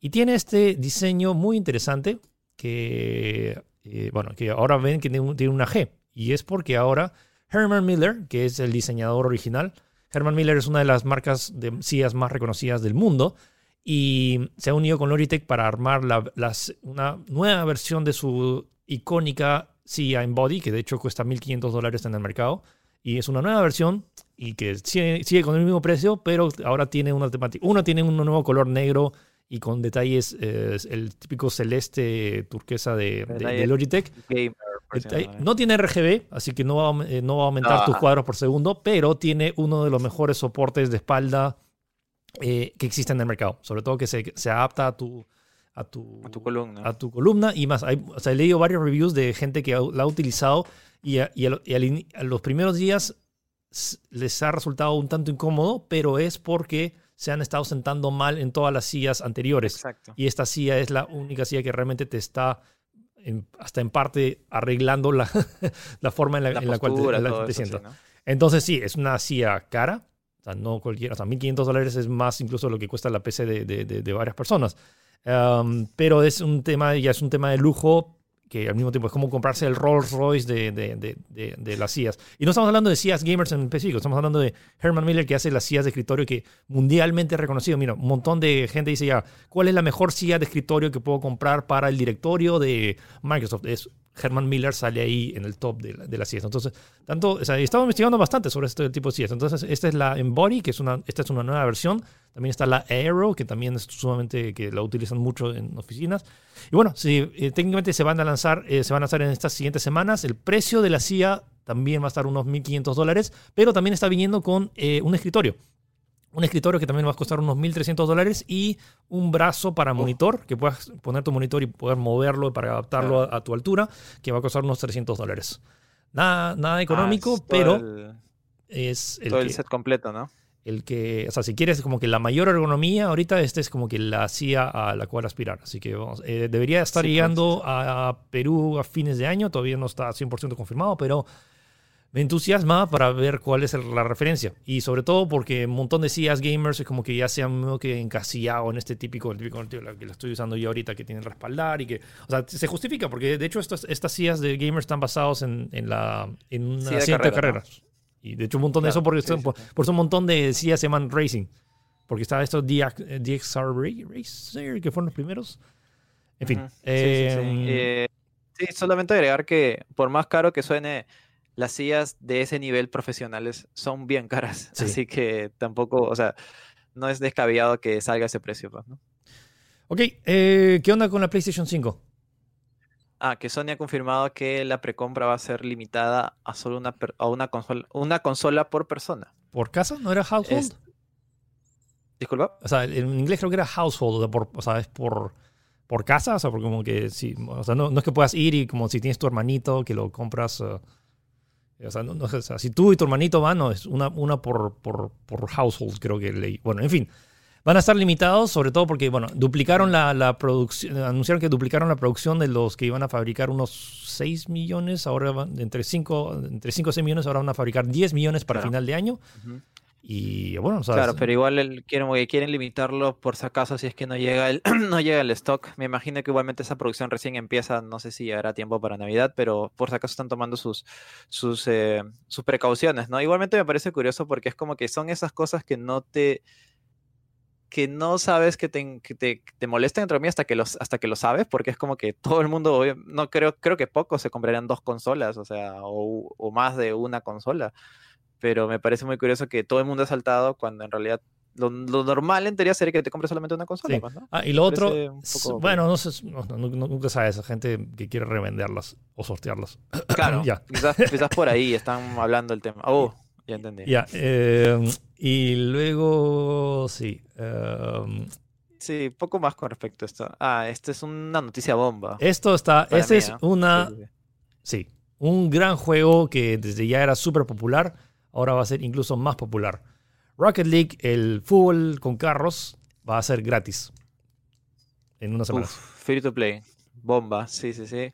Y tiene este diseño muy interesante que, eh, bueno, que ahora ven que tiene una G. Y es porque ahora Herman Miller, que es el diseñador original, Herman Miller es una de las marcas de sillas más reconocidas del mundo y se ha unido con Logitech para armar una nueva versión de su icónica silla en body, que de hecho cuesta 1.500 dólares en el mercado. Y es una nueva versión y que sigue, con el mismo precio, pero ahora tiene una temática. Una tiene un nuevo color negro y con detalles, el típico celeste turquesa de, de Logitech. No tiene RGB, así que no va, eh, no va a aumentar tus cuadros por segundo, pero tiene uno de los mejores soportes de espalda eh, que existen en el mercado. Sobre todo que se, se adapta a tu, a tu, a tu, columna. A tu columna y más. Hay, o sea, he leído varios reviews de gente que la ha utilizado y, a, los primeros días les ha resultado un tanto incómodo, pero es porque se han estado sentando mal en todas las sillas anteriores. Exacto. Y esta silla es la única silla que realmente te está hasta en parte arreglando la, <laughs> la forma en la, cual te, sientas. Entonces sí, es una silla cara. O sea, no cualquiera. O sea, 1.500 dólares es más incluso lo que cuesta la PC de, de, de varias personas. pero es un tema, ya es un tema de lujo que al mismo tiempo es como comprarse el Rolls Royce de, de, de, de, las sillas. Y no estamos hablando de sillas gamers en específico, estamos hablando de Herman Miller que hace las sillas de escritorio que mundialmente reconocido. Mira, un montón de gente dice ya, ¿cuál es la mejor silla de escritorio que puedo comprar para el directorio de Microsoft? Es Herman Miller sale ahí en el top de, de las sillas. Entonces, tanto, o sea, estamos investigando bastante sobre este tipo de sillas. Entonces, esta es la Embody, que es una, esta es una nueva versión. También está la Aero, que también es sumamente, que la utilizan mucho en oficinas. Y bueno, si eh, técnicamente se van a lanzar, eh, se van a lanzar en estas siguientes semanas. El precio de la silla también va a estar unos 1.500 dólares, pero también está viniendo con eh, un escritorio un escritorio que también va a costar unos 1.300 dólares y un brazo para monitor, que puedas poner tu monitor y poder moverlo para adaptarlo a, tu altura, que va a costar unos 300 dólares. Nada, nada ah, económico, pero es el todo el set completo, ¿no? El que, o sea, si quieres como que la mayor ergonomía, ahorita este es como que la silla a la cual aspirar. Así que vamos, eh, debería estar llegando a Perú a fines de año, todavía no está 100% confirmado, pero me entusiasma para ver cuál es la referencia. Y sobre todo porque un montón de sillas gamers es como que ya se han que encasillado en este típico, el típico que lo estoy usando yo ahorita, que tienen respaldar y que, o sea, se justifica porque de hecho estas, estas sillas de gamers están basadas en, en, la, en una de, carreras. Y de hecho un montón de eso porque por, eso un montón de sillas se llaman racing. Porque está esto DX, DXR Racer, que fueron los primeros. En fin. Em, eh, sí, solamente agregar que por más caro que suene las sillas de ese nivel profesionales son bien caras. <laughs> Así que tampoco, o sea, no es descabellado que salga ese precio. Pues, ¿no? Ok, eh, ¿qué onda con la PlayStation 5? Ah, que Sony ha confirmado que la precompra va a ser limitada a solo una, a una, consola, una consola por persona. ¿Por casa? ¿No era household? Disculpa. O sea, en inglés creo que era household, o sea, es por, por casa, o sea, porque como que sí, o sea, no, es que puedas ir y como si tienes tu hermanito que lo compras. Uh, o sea, no, si tú y tu hermanito van, no, es una, una por, por, por household, creo que leí. Bueno, en fin. Van a estar limitados, sobre todo porque, bueno, duplicaron la, la, producción, anunciaron que duplicaron la producción de los que iban a fabricar unos 6 millones, ahora van, entre 5, entre 5 o 6 millones, ahora van a fabricar 10 millones para final de año. Y bueno, claro, pero igual el, quieren, quieren limitarlo por si acaso si es que no llega el <clears throat> no llega el stock. Me imagino que igualmente esa producción recién empieza, no sé si llegará tiempo para Navidad, pero por si acaso están tomando sus sus, eh, sus precauciones, ¿no? Igualmente me parece curioso porque es como que son esas cosas que no te que no sabes que te, que te, te molestan entre mí hasta que los hasta que lo sabes, porque es como que todo el mundo, no creo, creo que pocos se comprarían dos consolas, o sea, o, o más de una consola pero me parece muy curioso que todo el mundo ha saltado cuando en realidad lo, normal en teoría sería que te compres solamente una consola. Pues, ah, y lo otro, bueno, no sé, nunca sabes, gente que quiere revenderlas o sortearlas. <clears throat> Claro, ya. Quizás, por ahí están hablando el tema. Oh, ya entendí. Ya, em, y luego, sí. Em, sí, poco más con respecto a esto. Ah, esto es una noticia bomba. Esto está, esta es una... Sí, Un gran juego que desde ya era súper popular, ahora va a ser incluso más popular. Rocket League, el fútbol con carros, va a ser gratis. En una semana. free to play. Bomba, sí, sí, sí.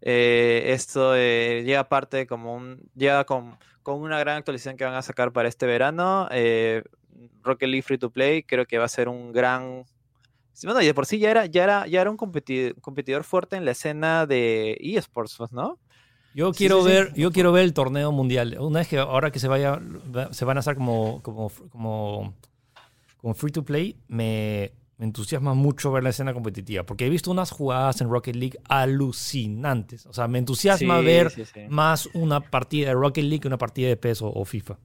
Eh, esto eh, llega aparte como un. Llega con, con, una gran actualización que van a sacar para este verano. Eh, Rocket League Free to Play, creo que va a ser un gran. Bueno, y de por sí ya era, ya era, ya era un competidor, fuerte en la escena de eSports, ¿no? Yo quiero ver, yo quiero ver el torneo mundial. Una vez que ahora que se vaya, se van a hacer como, como, como, como free to play, me, me entusiasma mucho ver la escena competitiva, porque he visto unas jugadas en Rocket League alucinantes. O sea, me entusiasma ver más una partida de Rocket League que una partida de PES o, FIFA.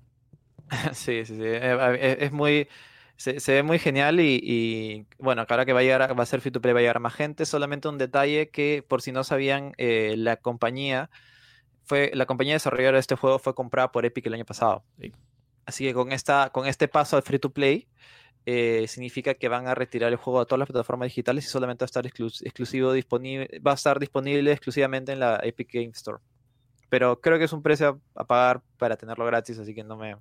<laughs> Sí, sí, sí. Eh, eh, es, muy. Se, ve muy genial y, bueno, ahora que va a, llegar, va a ser free to play, va a llegar más gente. Solamente un detalle que, por si no sabían, eh, la compañía fue la compañía desarrolladora de este juego fue comprada por Epic el año pasado. Así que con, esta, con este paso al free to play, eh, significa que van a retirar el juego a todas las plataformas digitales y solamente va a estar exclusivo disponible, va a estar disponible exclusivamente en la Epic Game Store. Pero creo que es un precio a, pagar para tenerlo gratis, así que no me,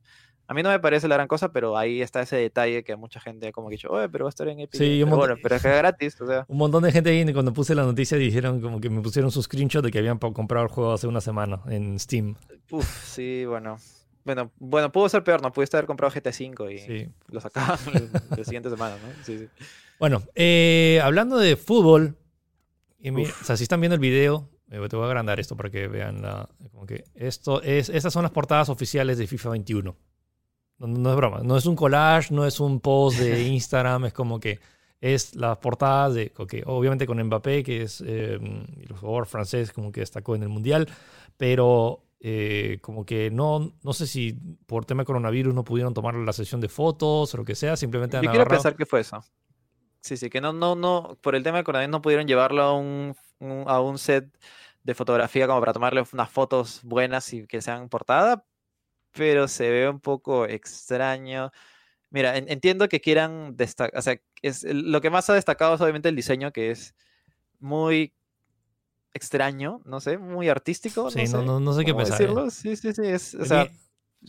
a mí no me parece la gran cosa, pero ahí está ese detalle que mucha gente como que dicho, oye, pero va a estar en Epic. Sí, pero bueno, pero es gratis, o sea. <laughs> Un montón de gente ahí cuando puse la noticia dijeron como que me pusieron su screenshot de que habían comprado el juego hace una semana en Steam. Uf, sí, bueno. Bueno, bueno, pudo ser peor, no pudiste haber comprado GT 5 y lo sacaban la siguiente semana, ¿no? Sí, sí. Bueno, eh, hablando de fútbol, o sea, si están viendo el video, eh, te voy a agrandar esto para que vean la, como que esto es, estas son las portadas oficiales de FIFA 21. No, es broma, no es un collage, no es un post de <laughs> Instagram, es como que es las portadas de, okay, obviamente con Mbappé, que es eh, el jugador francés como que destacó en el Mundial, pero eh, como que no, no sé si por tema de coronavirus no pudieron tomar la sesión de fotos o lo que sea, simplemente han Yo quiero pensar que fue eso. Sí, sí, que no, no, no, por el tema de coronavirus no pudieron llevarlo a un, a un set de fotografía como para tomarle unas fotos buenas y que sean portada, pero se ve un poco extraño. Mira, entiendo que quieran destacar, o sea, es, lo que más ha destacado es obviamente el diseño, que es muy extraño, no sé, muy artístico. Sí, no, no, sé qué pensar. ¿eh? Decirlo. Sí, sí, sí. Es, o sea,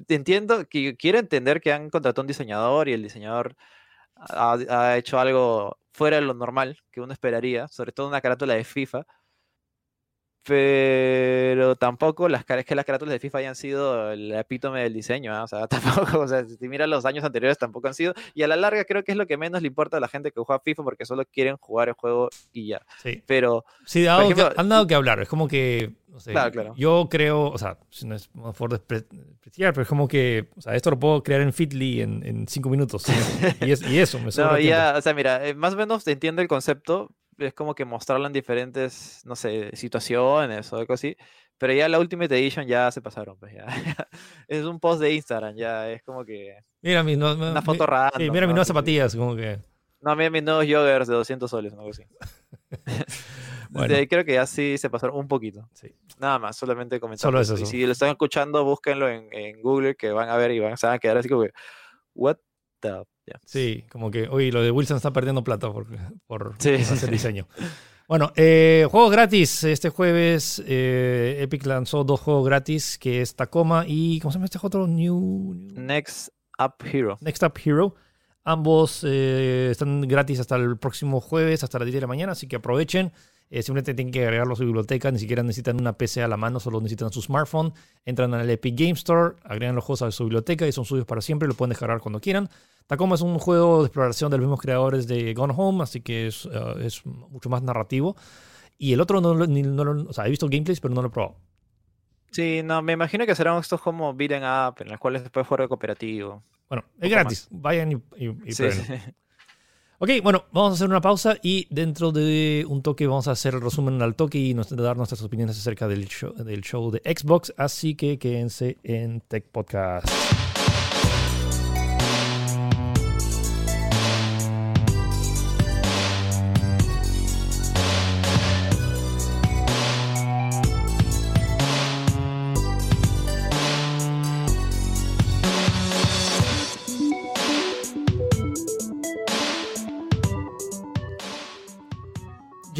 entiendo que quiero entender que han contratado un diseñador y el diseñador ha, ha, hecho algo fuera de lo normal que uno esperaría, sobre todo una carátula de FIFA pero tampoco las es que las carátulas de FIFA hayan sido el epítome del diseño, ¿ah? o sea, <laughs> tampoco, o sea, si miras los años anteriores tampoco han sido, y a la larga creo que es lo que menos le importa a la gente que juega FIFA porque solo quieren jugar el juego y ya. Sí. Pero... Sí, han dado que hablar, es como que, no sé, claro, claro. yo creo, o sea, si no es por despreciar, pero es como que, o sea, esto lo puedo crear en Fitly en, en cinco minutos, y, y, eso me <laughs> No, ya, o sea, mira, eh, más o menos entiendo el concepto, es como que mostrarlo en diferentes, no sé, situaciones o algo así. Pero ya la Ultimate Edition ya se pasaron, pues ya. <laughs> es un post de Instagram, ya es como que. Mira mi una foto rara. mira mis nuevas zapatillas, como que. No, mira mis nuevos joggers de 200 soles, algo así. <laughs> <laughs> bueno. creo que ya sí se pasaron un poquito. Sí. Nada más, solamente comentar. Solo eso. Y si lo están escuchando, búsquenlo en, en, Google, que van a ver y van, se van a quedar así como que. ¿What the Sí, como que, oye, lo de Wilson está perdiendo plata por, por ese diseño. Bueno, eh, juegos gratis. Este jueves eh, Epic lanzó dos juegos gratis, que es Tacoma y, ¿cómo se llama este otro? New... Next Up Hero. Next Up Hero. Ambos eh, están gratis hasta el próximo jueves, hasta las 10 de la mañana, así que aprovechen. Eh, simplemente tienen que agregarlo a su biblioteca, ni siquiera necesitan una PC a la mano, solo necesitan su smartphone. Entran al Epic Game Store, agregan los juegos a su biblioteca y son suyos para siempre, lo pueden descargar cuando quieran. Tacoma es un juego de exploración de los mismos creadores de Gone Home, así que es, uh, es mucho más narrativo. Y el otro no, no, lo, o sea, he visto gameplays, pero no lo he probado. Sí, no, me imagino que serán estos como beat'em up, en los cuales puede jugar de cooperativo. Bueno, es gratis. Vayan y, y, sí, Ok, bueno, vamos a hacer una pausa y dentro de un toque vamos a hacer el resumen al toque y nos, dar nuestras opiniones acerca del show, del show de Xbox. Así que quédense en Tech Podcast.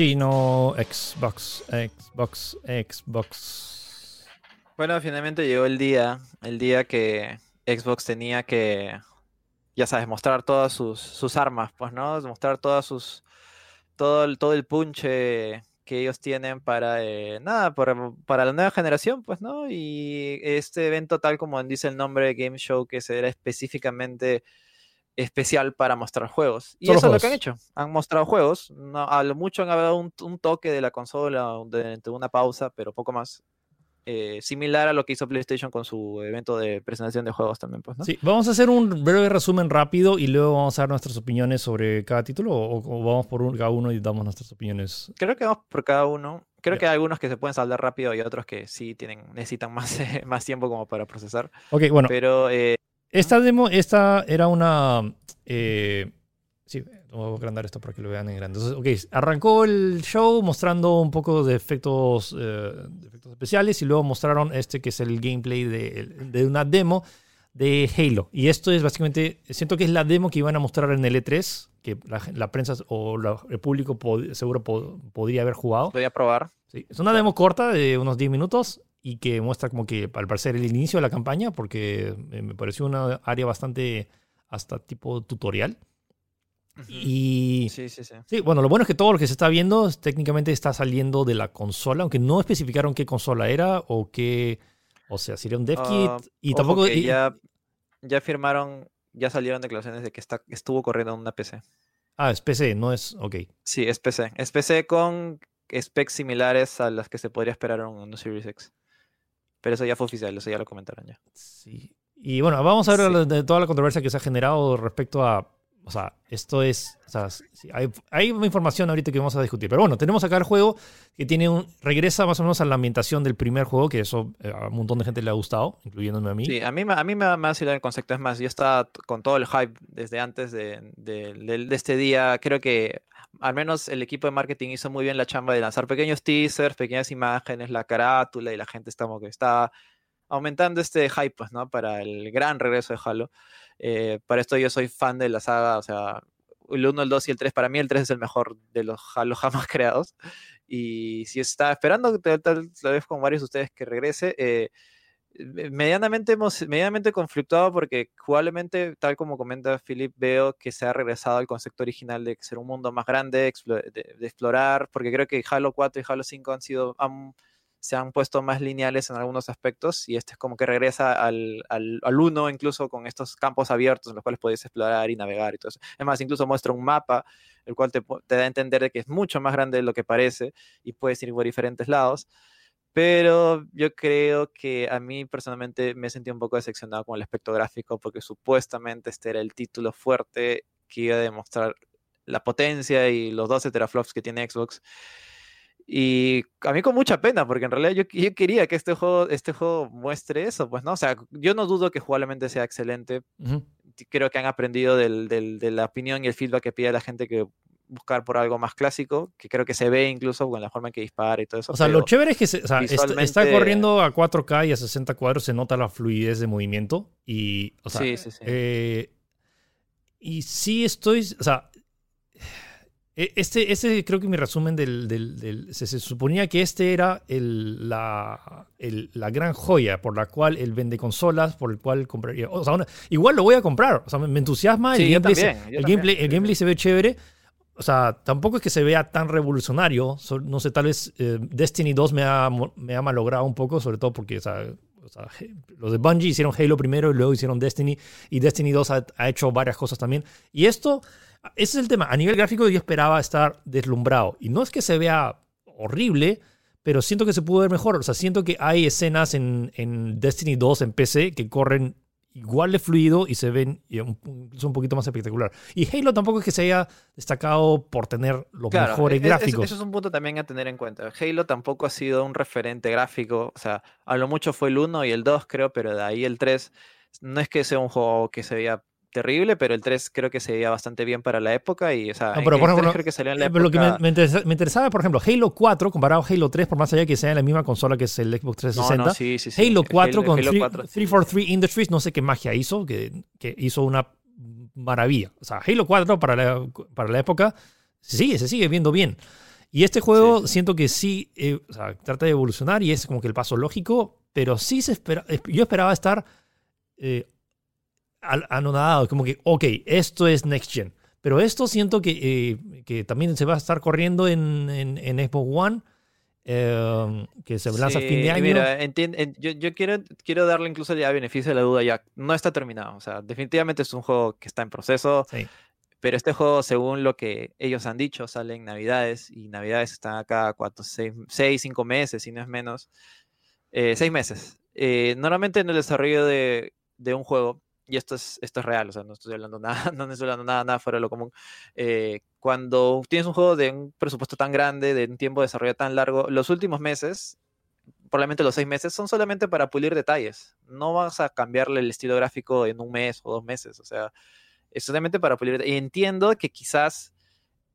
Gino, Xbox, Xbox, Xbox. Bueno, finalmente llegó el día, el día que Xbox tenía que, ya sabes, mostrar todas sus, sus armas, pues, ¿no? Mostrar todas sus, todo el, todo el punche que ellos tienen para, eh, nada, para, la nueva generación, pues, ¿no? Y este evento, tal como dice el nombre de Game Show, que será específicamente especial para mostrar juegos. Y eso es lo que han hecho. Han mostrado juegos. No, a lo mucho han dado un, un toque de la consola durante una pausa, pero poco más. Eh, similar a lo que hizo PlayStation con su evento de presentación de juegos también. Pues, Sí, vamos a hacer un breve resumen rápido y luego vamos a dar nuestras opiniones sobre cada título o, vamos por cada uno y damos nuestras opiniones. Creo que vamos por cada uno. Creo que hay algunos que se pueden saldar rápido y otros que sí tienen, necesitan más, <laughs> más tiempo como para procesar. Ok, bueno. Pero. Eh, esta demo, esta era una. Eh, sí, Voy a agrandar esto para que lo vean en grande. Entonces, ok, arrancó el show mostrando un poco de efectos, eh, efectos especiales y luego mostraron este que es el gameplay de, de, una demo de Halo. Y esto es básicamente, siento que es la demo que iban a mostrar en el E3, que la, prensa o el público seguro podría haber jugado. Podría probar. Sí, es una demo corta de unos 10 minutos y que muestra como que al parecer el inicio de la campaña, porque me pareció una área bastante hasta tipo tutorial. Y sí, sí, sí. Sí, bueno, lo bueno es que todo lo que se está viendo técnicamente está saliendo de la consola, aunque no especificaron qué consola era o qué, o sea, sería un dev kit ah, y tampoco ya ya firmaron, ya salieron declaraciones de que está estuvo corriendo en una PC. Ah, es PC, no es, ok. Sí, es PC. Es PC con specs similares a las que se podría esperar en un Series X. Pero eso ya fue oficial, eso ya lo comentaron ya. Sí. Y bueno, vamos a ver de toda la controversia que se ha generado respecto a o sea, esto es. O sea, hay, hay, información ahorita que vamos a discutir. Pero bueno, tenemos acá el juego que tiene un. Regresa más o menos a la ambientación del primer juego, que eso eh, a un montón de gente le ha gustado, incluyéndome a mí. Sí, a mí, a mí me, ha sido el concepto. Es más, yo estaba con todo el hype desde antes de, de, de, este día. Creo que al menos el equipo de marketing hizo muy bien la chamba de lanzar pequeños teasers, pequeñas imágenes, la carátula y la gente está como que está aumentando este hype, pues, ¿no? Para el gran regreso de Halo. Eh, para esto yo soy fan de la saga, o sea, el 1, el 2 y el 3, para mí el 3 es el mejor de los Halo jamás <laughs> creados. Y si está esperando, tal, tal, vez con varios de ustedes que regrese, eh, medianamente, medianamente conflictuado porque probablemente, tal como comenta Philip, veo que se ha regresado al concepto original de ser un mundo más grande, de, explorar, porque creo que Halo 4 y Halo 5 han sido se han puesto más lineales en algunos aspectos y este es como que regresa al, al, uno, incluso con estos campos abiertos en los cuales puedes explorar y navegar y todo eso. Es más, incluso muestra un mapa, el cual te, te da a entender de que es mucho más grande de lo que parece y puedes ir por diferentes lados. Pero yo creo que a mí personalmente me sentí un poco decepcionado con el aspecto gráfico porque supuestamente este era el título fuerte que iba a demostrar la potencia y los 12 teraflops que tiene Xbox. Y a mí con mucha pena, porque en realidad yo, quería que este juego, este juego muestre eso, pues, ¿no? O sea, yo no dudo que jugablemente sea excelente. Creo que han aprendido del, del, de la opinión y el feedback que pide la gente que buscar por algo más clásico, que creo que se ve incluso con la forma en que dispara y todo eso. O sea, lo chévere es que o sea, está, corriendo a 4K y a 60 cuadros, se nota la fluidez de movimiento. Y, o sea, sí, sí, sí. Eh, y sí estoy, o sea, este, este creo que mi resumen del... del, se, suponía que este era el, la, el, la, gran joya por la cual él vende consolas, por el cual compraría... O sea, igual lo voy a comprar. O sea, me, entusiasma. el, gameplay, se, el, gameplay, el gameplay se ve chévere. O sea, tampoco es que se vea tan revolucionario. no sé, tal vez eh, Destiny 2 me ha, me ha malogrado un poco, sobre todo porque, o sea, los de Bungie hicieron Halo primero y luego hicieron Destiny. Y Destiny 2 ha, ha hecho varias cosas también. Y esto ese es el tema. A nivel gráfico yo esperaba estar deslumbrado. Y no es que se vea horrible, pero siento que se pudo ver mejor. O sea, siento que hay escenas en, en Destiny 2 en PC que corren igual de fluido y se ven incluso un poquito más espectacular. Y Halo tampoco es que se haya destacado por tener los mejores e-, e-, gráficos. Eso, es un punto también a tener en cuenta. Halo tampoco ha sido un referente gráfico. O sea, a lo mucho fue el 1 y el 2, creo, pero de ahí el 3 no es que sea un juego que se veía terrible, pero el 3 creo que se veía bastante bien para la época y, o sea, pero, por ejemplo, creo que salió en la época... Eh, lo que me, interesaba, por ejemplo, Halo 4 comparado a Halo 3, por más allá que sea en la misma consola que es el Xbox 360. sí, sí, sí. Halo 4 con 343 Industries, no sé qué magia hizo, que, que, hizo una maravilla. O sea, Halo 4 para la, para la época sí, se sigue viendo bien. Y este juego siento que sí, eh, o sea, trata de evolucionar y es como que el paso lógico pero sí se espera, yo esperaba estar eh, anonadado, como que, ok, esto es Next Gen. Pero esto siento que, eh, que también se va a estar corriendo en, en, en Xbox One. Eh, que se lanza a fin de año. Mira, yo, yo, quiero, quiero darle incluso ya beneficio de la duda, ya no está terminado. O sea, definitivamente es un juego que está en proceso. Pero este juego, según lo que ellos han dicho, sale en Navidades y Navidades están acá cuatro, seis, seis, cinco meses, si no es menos. Eh, seis meses. normalmente en el desarrollo de, de un juego, y esto es, esto es real, o sea, no estoy hablando <laughs> nada, no estoy hablando nada, nada fuera de lo común. Eh, cuando tienes un juego de un presupuesto tan grande, de un tiempo de desarrollo tan largo, los últimos meses, probablemente los seis meses, son solamente para pulir detalles. No vas a cambiarle el estilo gráfico en un mes o dos meses, o sea, es solamente para pulir. Y entiendo que quizás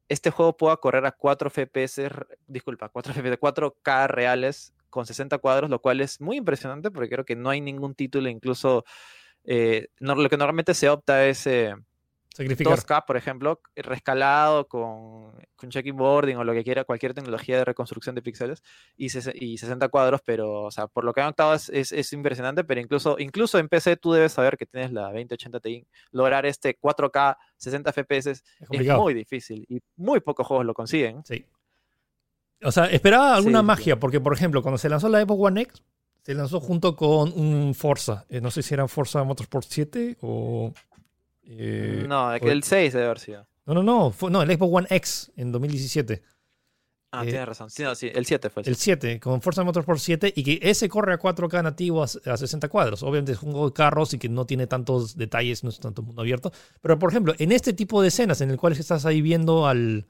este juego pueda correr a 4 FPS, disculpa, 4 FPS, 4K reales con 60 cuadros, lo cual es muy impresionante porque creo que no hay ningún título, incluso eh, lo que normalmente se opta es eh, 2K, por ejemplo, rescalado con, con checking boarding o lo que quiera, cualquier tecnología de reconstrucción de píxeles y, y 60 cuadros, pero, o sea, por lo que han optado es, es, impresionante, pero incluso, incluso en PC tú debes saber que tienes la 2080 Ti. Lograr este 4K 60 FPS es, muy difícil y muy pocos juegos lo consiguen. Sí. O sea, esperaba alguna magia, porque, por ejemplo, cuando se lanzó la Xbox One X, se lanzó junto con un Forza. Eh, no sé si era Forza Motorsport 7 o. Eh, no, el 6 debe haber sido. No, no, no. no, el Xbox One X en 2017. Ah, tienes razón. Sí, sí, el 7 fue el, 7, con Forza Motorsport 7 y que ese corre a 4K nativo a, 60 cuadros. Obviamente es un juego de carros y que no tiene tantos detalles, no es tanto mundo abierto. Pero, por ejemplo, en este tipo de escenas en el cual estás ahí viendo al.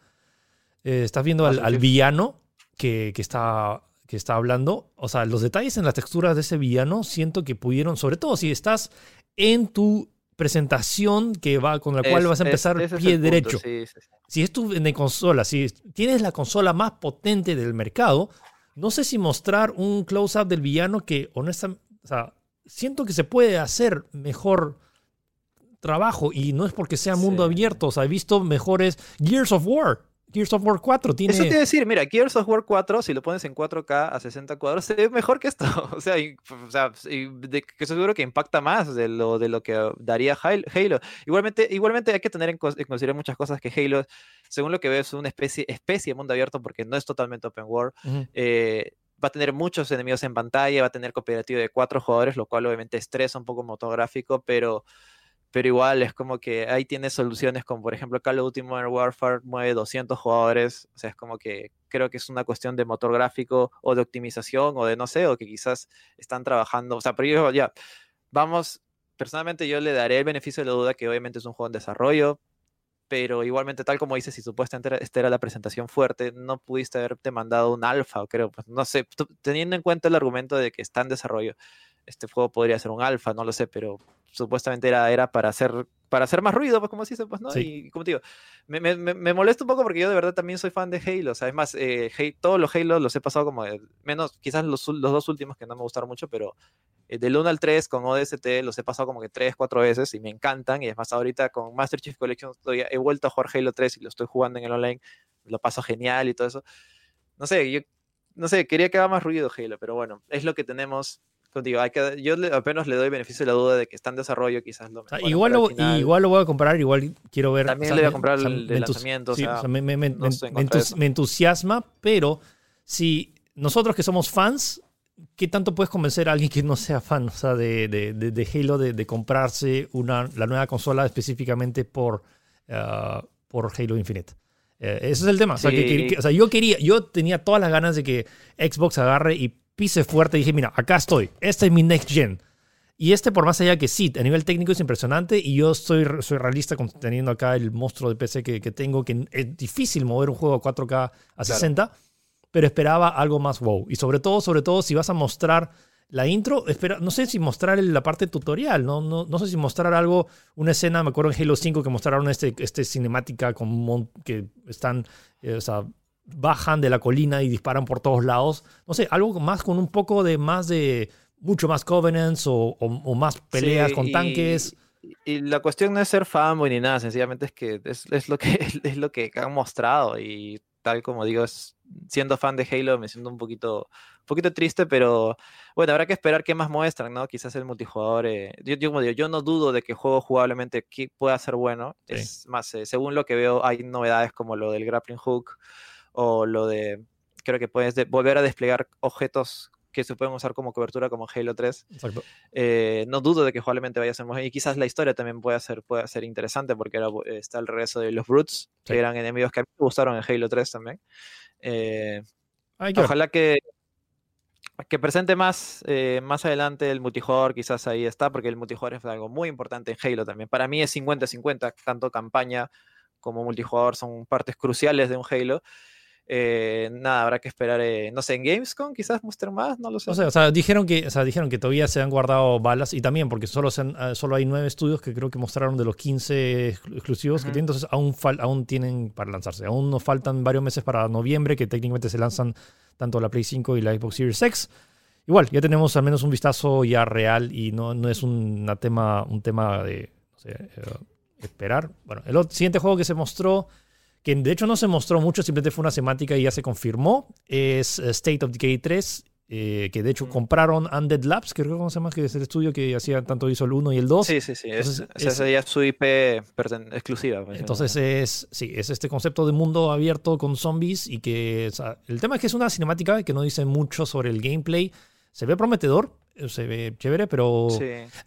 Eh, estás viendo al, al villano que, que, está que está hablando, o sea, los detalles en las texturas de ese villano siento que pudieron, sobre todo si estás en tu presentación que va con la cual vas a empezar pie derecho. Si es tu de consola, si tienes la consola más potente del mercado, no sé si mostrar un close-up del villano que honestamente, o sea, siento que se puede hacer mejor trabajo y no es porque sea mundo abierto, o sea, he visto mejores Gears of War Gears of War 4 tiene... Eso te iba a decir, mira, Gears of War 4, si lo pones en 4K a 60 cuadros, se ve mejor que esto. <laughs> O sea, o sea de, que seguro que impacta más de lo, de lo que daría Halo. Igualmente, igualmente hay que tener en, consideración muchas cosas que Halo, según lo que veo, es una especie, especie de mundo abierto porque no es totalmente open world. Eh, va a tener muchos enemigos en pantalla, va a tener cooperativo de cuatro jugadores, lo cual obviamente estresa un poco motográfico, pero pero igual es como que ahí tiene soluciones como por ejemplo Call of Duty Modern Warfare mueve 200 jugadores, o sea, es como que creo que es una cuestión de motor gráfico o de optimización o de no sé, o que quizás están trabajando, o sea, pero yo ya, vamos, personalmente yo le daré el beneficio de la duda que obviamente es un juego en desarrollo, pero igualmente tal como dices, si supuestamente esta era la presentación fuerte, no pudiste haberte mandado un alfa, creo, pues no sé, teniendo en cuenta el argumento de que está en desarrollo, este juego podría ser un alfa, no lo sé, pero supuestamente era, era para hacer para hacer más ruido, pues como se dice, pues, ¿no? Y como te digo, me, me, me, molesta un poco porque yo de verdad también soy fan de Halo, o sea, es más, eh, todos los Halo los he pasado como, menos, quizás los, los, dos últimos que no me gustaron mucho, pero eh, del 1 al 3 con ODST los he pasado como que 3, 4 veces y me encantan, y es más, ahorita con Master Chief Collection he vuelto a jugar Halo 3 y lo estoy jugando en el online, lo paso genial y todo eso. No sé, yo, no sé, quería que haga más ruido Halo, pero bueno, es lo que tenemos contigo. Hay que, yo apenas le doy beneficio de la duda de que está en desarrollo, quizás lo igual, lo, igual lo voy a comprar, igual quiero ver. También le voy a comprar el lanzamiento. me, entusiasma, pero si nosotros que somos fans, ¿qué tanto puedes convencer a alguien que no sea fan o sea, de, de, de, Halo de, comprarse una, la nueva consola específicamente por, uh, por Halo Infinite? Eh, ese es el tema. O sea, o sea, yo quería, yo tenía todas las ganas de que Xbox agarre y pise fuerte y dije, mira, acá estoy, este es mi next gen. Y este, por más allá que sí, a nivel técnico es impresionante y yo soy, soy realista teniendo acá el monstruo de PC que, que, tengo, que es difícil mover un juego a 4K a 60, pero esperaba algo más wow. Y sobre todo, sobre todo, si vas a mostrar la intro, espera, no sé si mostrar la parte tutorial, no, no, no sé si mostrar algo, una escena, me acuerdo en Halo 5 que mostraron este, este cinemática con que están, eh, o sea, bajan de la colina y disparan por todos lados. No sé, algo más con un poco de más de, mucho más Covenants o, más peleas con tanques. Y la cuestión no es ser fanboy ni nada, sencillamente es que es, lo que <laughs> es lo que han mostrado y tal como digo, siendo fan de Halo me siento un poquito, un poquito triste, pero bueno, habrá que esperar qué más muestran, ¿no? Quizás el multijugador, eh, yo, yo, yo, no dudo de que el juego jugablemente pueda ser bueno, es más, eh, según lo que veo hay novedades como lo del grappling hook o lo de, creo que puedes volver a desplegar objetos que se pueden usar como cobertura como Halo 3. Eh, no dudo de que probablemente vaya a ser muy y quizás la historia también pueda ser, pueda ser interesante porque está el regreso de los Brutes, que eran enemigos que a mí me gustaron en Halo 3 también. Eh, ojalá que, que presente más, eh, más adelante el multijugador, quizás ahí está, porque el multijugador es algo muy importante en Halo también. Para mí es 50-50, tanto campaña como multijugador son partes cruciales de un Halo. Eh, nada, habrá que esperar, eh, no sé, en Gamescom quizás muestren más, no lo sé. O sea, dijeron que, o sea, dijeron que todavía se han guardado balas y también porque solo, ah, solo hay nueve estudios que creo que mostraron de los 15 exclusivos que tienen, entonces aún, aún tienen para lanzarse. Aún nos faltan varios meses para noviembre que técnicamente se lanzan tanto la Play 5 y la Xbox Series X. Igual, ya tenemos al menos un vistazo ya real y no, no es un tema, un tema de eh, esperar. Bueno, el siguiente juego que se mostró que de hecho no se mostró mucho, simplemente fue una semántica y ya se confirmó, es eh, State of Decay 3, eh, que de hecho compraron Undead Labs, que creo que se llama, que es el estudio que hacía tanto hizo el 1 y el 2. Sí, sí, sí, esa es, su IP exclusiva. Pues, entonces es, sí, es este concepto de mundo abierto con zombies y que el tema es que es una cinemática que no dice mucho sobre el gameplay, se ve prometedor, se ve chévere, pero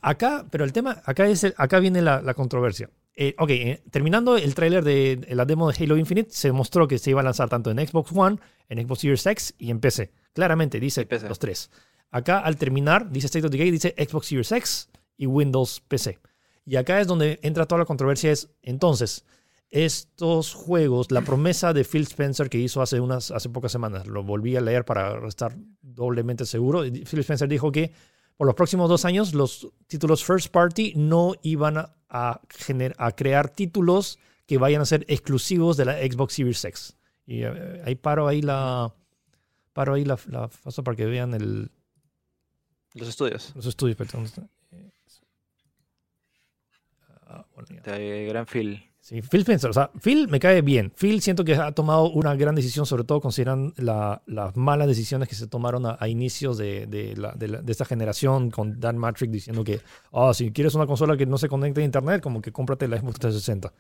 acá, pero el tema, acá, es acá viene la, la controversia. Eh, ok, eh, terminando el tráiler de la demo de Halo Infinite, se mostró que se iba a lanzar tanto en Xbox One, en Xbox Series X y en PC. Claramente dice los tres. Acá al terminar, dice State of Decay, dice Xbox Series X y Windows PC. Y acá es donde entra toda la controversia. Es entonces, estos juegos, la promesa de Phil Spencer que hizo hace, unas, hace pocas semanas, lo volví a leer para estar doblemente seguro. Phil Spencer dijo que por los próximos dos años los títulos first party no iban a, a crear títulos que vayan a ser exclusivos de la Xbox Series X. Y eh, ahí paro ahí la paro ahí la, la para que vean el los estudios. Los estudios, perdón. Ah, de Gran Phil. Sí, Phil Spencer, o sea, Phil me cae bien. Phil siento que ha tomado una gran decisión, sobre todo considerando las malas decisiones que se tomaron a, inicios de, de, la, de, esta generación con Dan Matrix diciendo que, oh, si quieres una consola que no se conecte a internet, como que cómprate la Xbox 360.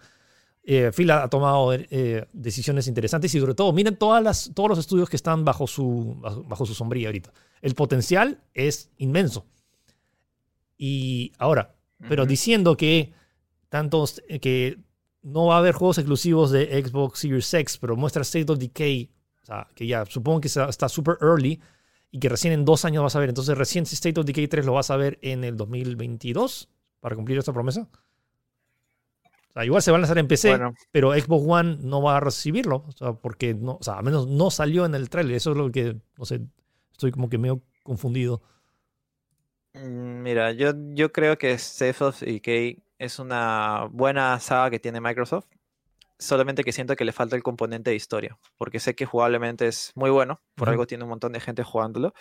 Eh, Phil ha, tomado eh, decisiones interesantes y sobre todo, miren todas las, todos los estudios que están bajo su, bajo su sombría ahorita. El potencial es inmenso. Y ahora, pero diciendo que tantos que no va a haber juegos exclusivos de Xbox Series X, pero muestra State of Decay, o sea, que ya supongo que está super early y que recién en dos años vas a ver. Entonces, recién State of Decay 3 lo vas a ver en el 2022 para cumplir esta promesa. O sea, igual se va a lanzar en PC, pero Xbox One no va a recibirlo, o sea, porque no, o sea, al menos no salió en el trailer. Eso es lo que, no sé, estoy como que medio confundido. Mm, mira, yo, yo creo que State of Decay es una buena saga que tiene Microsoft. Solamente que siento que le falta el componente de historia. Porque sé que jugablemente es muy bueno. Por algo tiene un montón de gente jugándolo.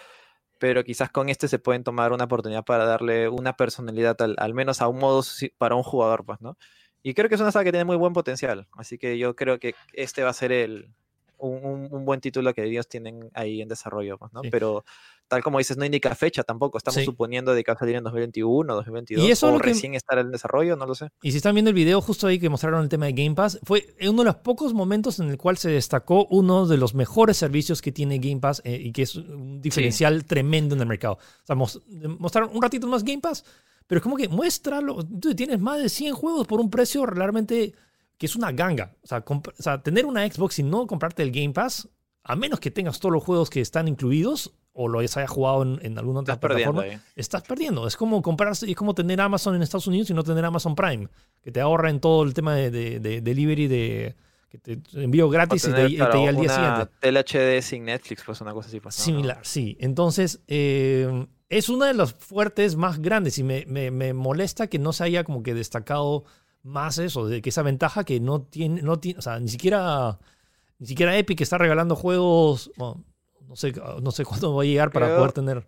Pero quizás con este se pueden tomar una oportunidad para darle una personalidad, al, menos a un modo para un jugador, pues, ¿no? Y creo que es una saga que tiene muy buen potencial. Así que yo creo que este va a ser el, un, buen título que ellos tienen ahí en desarrollo, pues, ¿no? Pero tal como dices, no indica fecha tampoco. Estamos suponiendo de que va a salir en 2021, 2022, ¿Y eso o recién estar en desarrollo, no lo sé. Y si están viendo el video justo ahí que mostraron el tema de Game Pass, fue uno de los pocos momentos en el cual se destacó uno de los mejores servicios que tiene Game Pass eh, y que es un diferencial tremendo en el mercado. O sea, mostraron un ratito más Game Pass, pero es como que muéstralo. Tú tienes más de 100 juegos por un precio realmente que es una ganga. O sea, o sea, tener una Xbox y no comprarte el Game Pass, a menos que tengas todos los juegos que están incluidos, o lo hayas jugado en, alguna otra plataforma, estás perdiendo. Es como comprarse, es como tener Amazon en Estados Unidos y no tener Amazon Prime, que te ahorra en todo el tema de, de, delivery de que te envío gratis y te, llega al día siguiente. El HD sin Netflix, pues una cosa así. Pues, Similar, sí. Entonces, eh, es una de las fuertes más grandes y me, me, me, molesta que no se haya como que destacado más eso, de que esa ventaja que no tiene, no tiene, o sea, ni siquiera, ni siquiera Epic está regalando juegos, no sé, no sé <laughs> cuándo va a llegar para poder tener.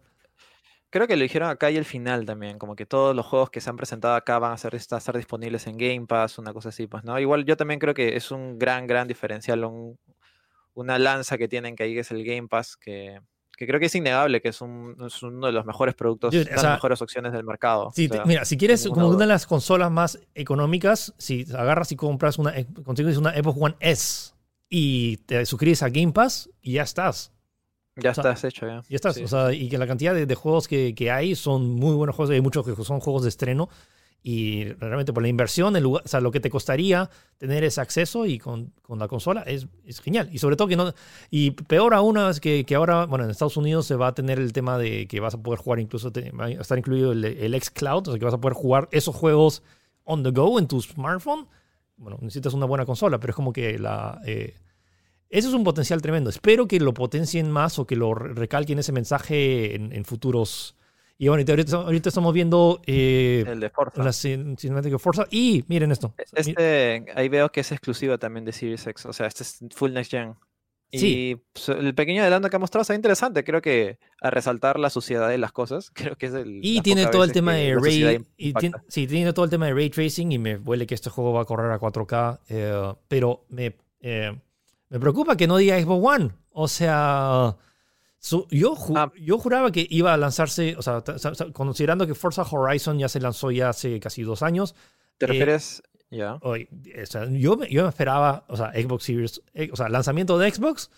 Creo que lo dijeron acá y el final también, como que todos los juegos que se han presentado acá van a, ser, estar disponibles en Game Pass, una cosa así, pues, ¿no? Igual yo también creo que es un gran, gran diferencial, un, una lanza que tienen que ahí, que es el Game Pass, que, que creo que es innegable, que es, un, es uno de los mejores productos, las mejores opciones del mercado. mira, si quieres como una de las consolas más económicas, si agarras y compras una, eh, consigues una Xbox One S y te suscribes a Game Pass y ya estás. Ya estás hecho, ya. Ya estás. O sea, y que la cantidad de, juegos que, que, hay son muy buenos juegos. Hay muchos que son juegos de estreno y realmente por la inversión, el lugar, o sea, lo que te costaría tener ese acceso y con, con la consola es, es, genial. Y sobre todo que no. Y peor aún es que, que, ahora, bueno, en Estados Unidos se va a tener el tema de que vas a poder jugar, incluso va a estar incluido el, el xCloud, o sea, que vas a poder jugar esos juegos on the go en tu smartphone. Bueno, necesitas una buena consola, pero es como que la. Eh, eso es un potencial tremendo. Espero que lo potencien más o que lo recalquen ese mensaje en, en futuros y bueno, ahorita, estamos viendo eh, el de Forza. la cinemática de Forza. Y miren esto. E-, este, ahí veo que es exclusiva también de Series X. O sea, este es Full Next Gen. Y sí. Pues, el pequeño adelanto que ha mostrado está interesante. Creo que a resaltar la suciedad de las cosas. <laughs> Creo que es el. Y tiene todo el tema de ray. Y sí, tiene todo el tema de ray tracing. Y me huele que este juego va a correr a 4K. Eh, pero me, eh, me preocupa que no diga Xbox One. O sea yo, ah. yo juraba que iba a lanzarse, o sea, considerando que Forza Horizon ya se lanzó ya hace casi dos años. ¿Te eh, refieres? Ya. yo, yo me esperaba, o sea, Xbox Series, eh, o sea, lanzamiento de Xbox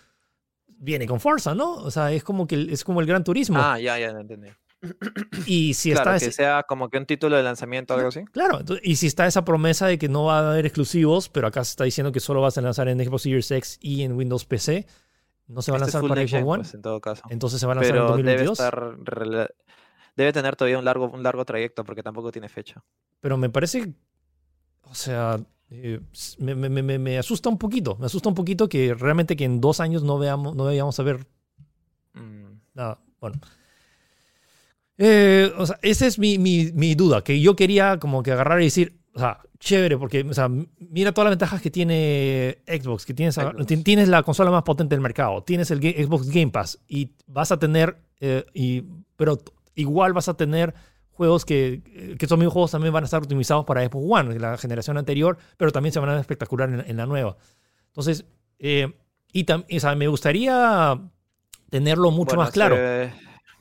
viene con Forza, ¿no? O sea, es como que es como el Gran Turismo. Ah, ya, ya, entendí. Y si claro, está que sea como que un título de lanzamiento o algo así. Claro, y si está esa promesa de que no va a haber exclusivos, pero acá se está diciendo que solo vas a lanzar en Xbox Series X y en Windows PC, no se va a este lanzar para Xbox One. Pues, en todo caso. Entonces se va a lanzar en 2022. Debe, debe tener todavía un largo, un largo trayecto porque tampoco tiene fecha. Pero me parece, o sea, eh, me, me, me, me, asusta un poquito. Me asusta un poquito que realmente que en dos años no veamos, no veamos a ver mm. nada. Bueno. Eh, o sea, esa es mi, mi, mi, duda, que yo quería como que agarrar y decir, o sea, chévere, porque o sea, mira todas las ventajas que tiene Xbox, que tienes, tienes la consola más potente del mercado, tienes el Xbox Game Pass y vas a tener, eh, y, pero igual vas a tener juegos que, que mismos juegos también van a estar optimizados para Xbox One, la generación anterior, pero también se van a ver espectacular en, la nueva. Entonces, eh, y, o sea, me gustaría tenerlo mucho más claro.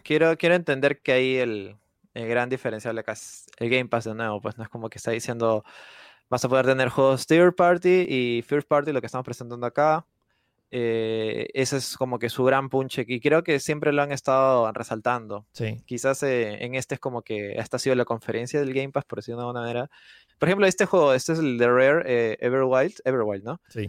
Quiero, quiero entender que ahí el, el gran diferencial acá es el Game Pass de nuevo, pues no es como que está diciendo vas a poder tener juegos third party y first party, lo que estamos presentando acá. Eh, ese es como que su gran punche y creo que siempre lo han estado resaltando. Sí. Quizás eh, en este es como que esta ha sido la conferencia del Game Pass, por decirlo de alguna manera. Por ejemplo, este juego, este es el de Rare eh, Everwild, Everwild, ¿no? Sí.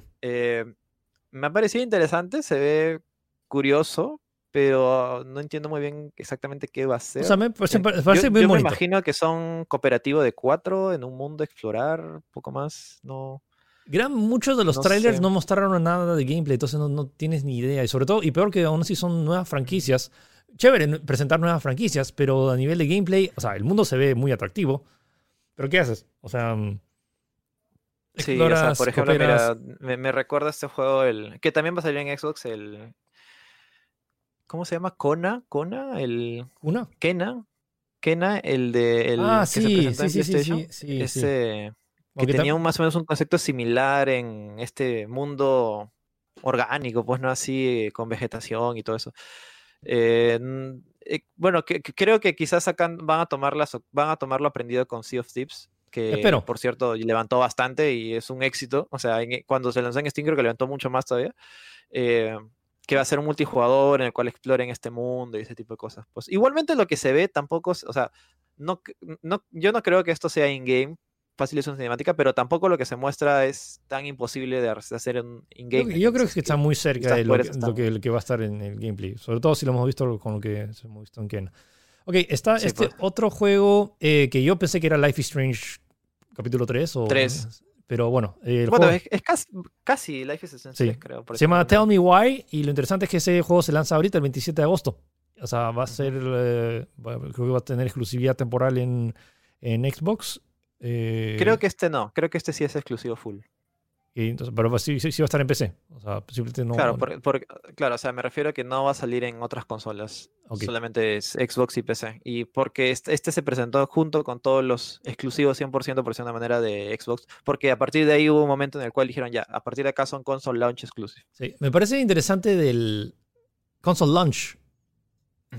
me ha parecido interesante, se ve curioso, pero no entiendo muy bien exactamente qué va a ser. O sea, me parece, yo, muy me imagino que son cooperativo de cuatro en un mundo a explorar, poco más, no... Gran, muchos de los trailers no mostraron nada de gameplay, entonces no, no, tienes ni idea. Y sobre todo, y peor que aún así son nuevas franquicias. Chévere presentar nuevas franquicias, pero a nivel de gameplay, o sea, el mundo se ve muy atractivo. Pero ¿qué haces? O sea... Mm, sí, o sea, por ejemplo, mira, me, me, recuerda este juego, el que también va a salir en Xbox, el ¿Cómo se llama? Kona, Kona, el. ¿Una? Kena. Kena, el de. El ah, sí, sí, sí, sí, sí, Ese. Que tenía un, más o menos un concepto similar en este mundo orgánico, pues no así, con vegetación y todo eso. Eh, eh, bueno, que, creo que quizás acá van a, tomar van a tomar lo aprendido con Sea of Thieves, que por cierto levantó bastante y es un éxito. O sea, cuando se lanzó en Steam creo que levantó mucho más todavía. Eh, que va a ser un multijugador en el cual exploren este mundo y ese tipo de cosas. Pues igualmente lo que se ve tampoco, o sea, no, no, yo no creo que esto sea in-game, fácil es una cinemática, pero tampoco lo que se muestra es tan imposible de hacer en in-game. Yo, creo que está muy cerca de lo, que, va a estar en el gameplay, sobre todo si lo hemos visto con lo que hemos visto en Ken. Ok, está este pues. otro juego eh, que yo pensé que era Life is Strange capítulo 3 o... 3. Pero bueno, el bueno es, casi, casi, Life is Strange, creo. se llama Tell Me Why y lo interesante es que ese juego se lanza ahorita el 27 de agosto. O sea, va a ser, eh, creo que va a tener exclusividad temporal en, en Xbox. Eh, creo que este no, creo que este sí es exclusivo full. Pero pues sí, sí, va a estar en PC. O sea, no, claro, claro, o sea, me refiero a que no va a salir en otras consolas. Solamente es Xbox y PC. Y porque este, este, se presentó junto con todos los exclusivos 100% por una manera de Xbox. Porque a partir de ahí hubo un momento en el cual dijeron ya, a partir de acá son console launch exclusive. Sí, me parece interesante del console launch.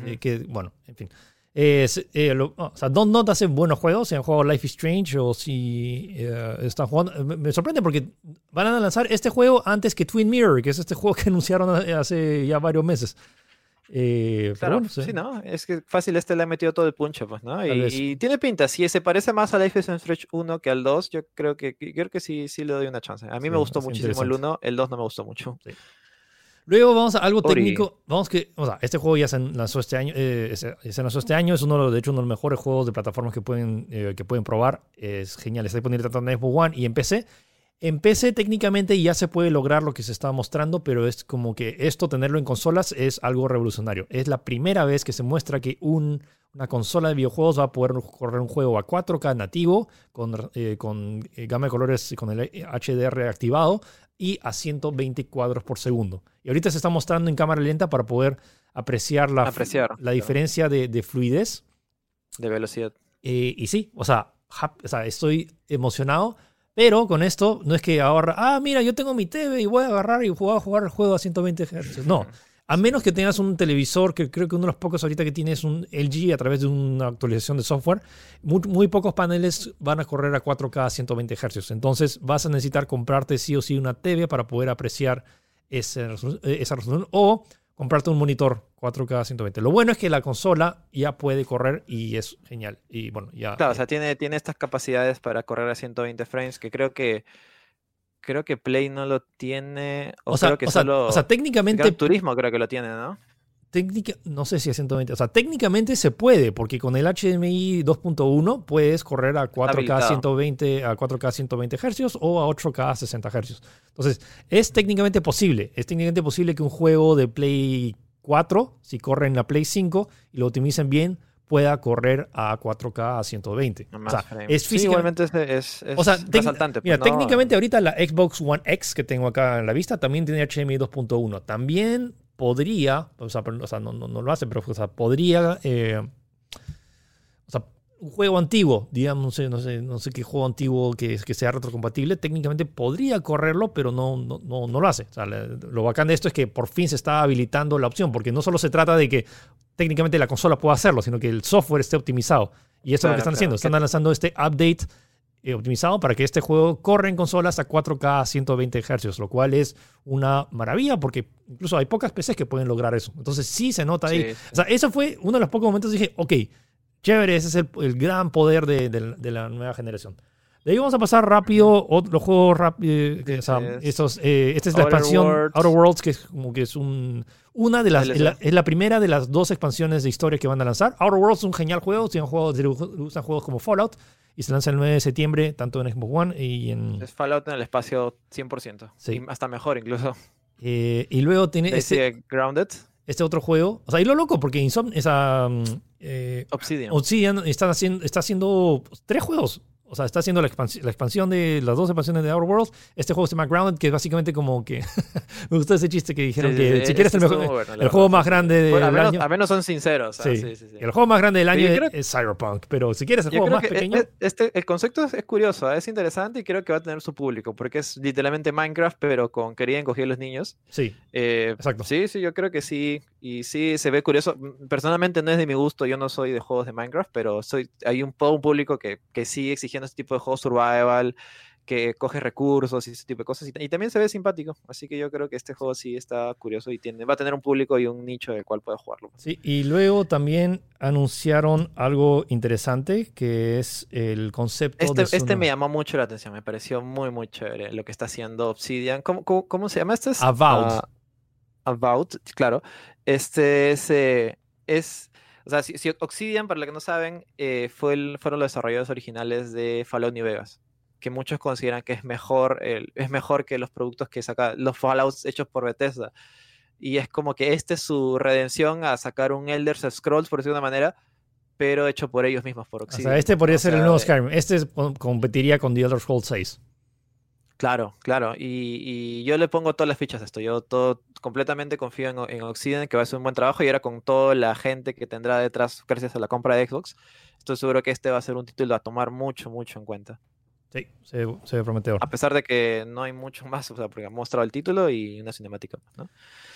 Eh, que, bueno, en fin. Es, eh, o sea, Don't Not hace buenos juegos, si han jugado Life is Strange o si eh, están jugando. Me, sorprende porque van a lanzar este juego antes que Twin Mirror, que es este juego <laughs> que anunciaron hace ya varios meses. Eh, claro, sí. ¿no? Es que fácil este le ha metido todo el puncho, pues, ¿no? Y, tiene pinta, si se parece más a Life is Strange 1 que al 2, yo creo que, creo que sí, sí le doy una chance. A mí me gustó muchísimo el 1, el 2 no me gustó mucho. Sí. Luego vamos a algo técnico. Vamos que, o sea, este juego ya se lanzó este año. Eh, se, lanzó este año. Es uno, de hecho, uno de los mejores juegos de plataformas que pueden, eh, que pueden probar. Es genial. Está disponible tanto en Xbox One y en PC. En PC técnicamente ya se puede lograr lo que se está mostrando, pero es como que esto, tenerlo en consolas, es algo revolucionario. Es la primera vez que se muestra que un, una consola de videojuegos va a poder correr un juego a 4K nativo, con, eh, con gama de colores, con el HDR activado, y a 120 cuadros por segundo. Y ahorita se está mostrando en cámara lenta para poder apreciar la, la diferencia de, fluidez. De velocidad. Eh, y sí, o sea, estoy emocionado, pero con esto no es que ahora, ah, mira, yo tengo mi TV y voy a agarrar y voy a jugar el juego a 120 Hz. No. A menos que tengas un televisor, que creo que uno de los pocos ahorita que tienes un LG a través de una actualización de software, muy, pocos paneles van a correr a 4K a 120 Hz. Entonces vas a necesitar comprarte sí o sí una TV para poder apreciar esa resolución o comprarte un monitor 4K a 120. Lo bueno es que la consola ya puede correr y es genial. Y bueno, ya. Claro, o sea, tiene, tiene estas capacidades para correr a 120 frames que creo que creo que Play no lo tiene. O, sea, que solo. o sea, técnicamente. Turismo creo que lo tiene, ¿no? Técnica, no sé si a 120. O sea, técnicamente se puede, porque con el HDMI 2.1 puedes correr a 4K 120, a 4K 120 Hz o a 8K 60 Hz. Entonces, es técnicamente posible. Es técnicamente posible que un juego de Play 4, si corre en la Play 5 y lo optimicen bien, pueda correr a 4K a 120. o sea, es sí, igualmente es, es, o sea, resaltante. Mira, pues, técnicamente ahorita la Xbox One X que tengo acá en la vista también tiene HDMI 2.1. También podría, o sea, no, no, lo hace, pero o sea, podría, eh, o sea, un juego antiguo, digamos, no sé, no sé, no sé qué juego antiguo que, que sea retrocompatible, técnicamente podría correrlo, pero no, no, no, lo hace. O sea, lo bacán de esto es que por fin se está habilitando la opción, porque no solo se trata de que técnicamente la consola pueda hacerlo, sino que el software esté optimizado. Y eso es lo que están haciendo. Están lanzando este update eh, optimizado para que este juego corra en consolas a 4K a 120 Hz, lo cual es una maravilla porque incluso hay pocas PCs que pueden lograr eso. Entonces sí se nota ahí. O sea, eso fue uno de los pocos momentos que dije, ok, chévere, ese es el, gran poder de, la nueva generación. De ahí vamos a pasar rápido los juegos rápidos. Eh, eh, esta es la expansión Outer Worlds, que es como que es un, una de las. Es la, primera de las dos expansiones de historia que van a lanzar. Outer Worlds es un genial juego. Si han usan juegos como Fallout. Y se lanza el 9 de septiembre, tanto en Xbox One y en. Es Fallout en el espacio 100%. Sí. hasta mejor incluso. Eh, y luego tiene. Este, Grounded. Este otro juego. O sea, y lo loco, porque Insomn, esa. Mm, Obsidian. Obsidian está haciendo, está haciendo tres juegos o sea, está haciendo la, expansión de las dos expansiones de Outer Worlds. Este juego se llama Grounded, que es básicamente como que. <laughs> me gustó ese chiste que dijeron que si quieres el, mejor, el juego más grande del año. A menos son sinceros. Sí, el juego más grande del año es, Cyberpunk, pero si quieres el juego más pequeño. Este, el concepto es, curioso, ¿eh? es interesante y creo que va a tener su público, porque es literalmente Minecraft, pero con querían coger los niños. Sí. Eh, exacto. Sí, sí, yo creo que sí. Y sí, se ve curioso. Personalmente no es de mi gusto, yo no soy de juegos de Minecraft, pero soy hay un, un público que, que sí exige este tipo de juegos survival, que coge recursos y ese tipo de cosas. Y, también se ve simpático. Así que yo creo que este juego sí está curioso y tiene, va a tener un público y un nicho del cual puede jugarlo. Sí, y luego también anunciaron algo interesante que es el concepto. Este, este me llamó mucho la atención, me pareció muy, muy chévere lo que está haciendo Obsidian. ¿Cómo, cómo, se llama este? Es, About. about, claro. Este es. Eh, es o sea, si, Obsidian, para los que no saben, eh, fue fueron los desarrolladores originales de Fallout New Vegas, que muchos consideran que es mejor, es mejor que los productos que saca los Fallouts hechos por Bethesda. Y es como que este es su redención a sacar un Elder Scrolls, por decirlo de una manera, pero hecho por ellos mismos, por Obsidian. O sea, este podría ser el nuevo Skyrim. Este competiría con The Elder Scrolls 6. Claro, claro. Y, yo le pongo todas las fichas a esto. Yo todo completamente confío en, en que va a hacer un buen trabajo y ahora con toda la gente que tendrá detrás gracias a la compra de Xbox, estoy seguro que este va a ser un título a tomar mucho, mucho en cuenta. Sí, se, ve prometedor. A pesar de que no hay mucho más, o sea, porque ha mostrado el título y una cinemática, ¿no?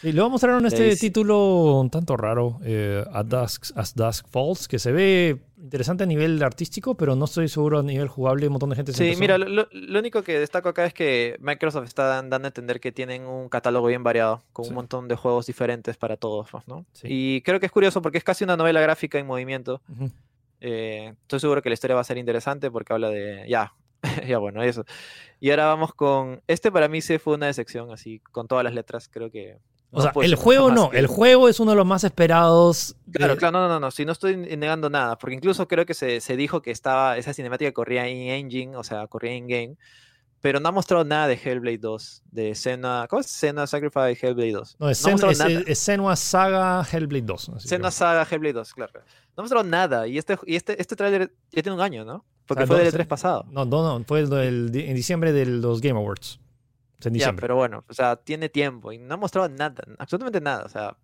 Y luego mostraron este título un tanto raro, eh, Dusk, As Dusk Falls, que se ve interesante a nivel artístico, pero no estoy seguro a nivel jugable. Un montón de gente Sí, mira, lo, único que destaco acá es que Microsoft está dando a entender que tienen un catálogo bien variado, con un montón de juegos diferentes para todos, ¿no? Y creo que es curioso porque es casi una novela gráfica en movimiento. Eh, estoy seguro que la historia va a ser interesante porque habla de, ya, <laughs> ya bueno, eso. Y ahora vamos con, este para mí se fue una decepción, así, con todas las letras, creo que... o sea, el juego no, el juego es uno de los más esperados. Claro, claro, no, no, no, si no estoy negando nada, porque incluso creo que se, se dijo que estaba, esa cinemática corría en engine, o sea, corría en game, pero no ha mostrado nada de Hellblade 2, de Senua, ¿cómo es? Senua Sacrifice Hellblade 2. No, es, Senua Saga Hellblade 2. Senua Saga Hellblade 2, claro. No ha mostrado nada, y este, y este, este tráiler ya tiene un año, ¿no? Porque fue del E3 pasado. No, no, no, fue el, en diciembre de los Game Awards. En diciembre. Ya, pero bueno, o sea, tiene tiempo y no ha mostrado nada, absolutamente nada. O sea,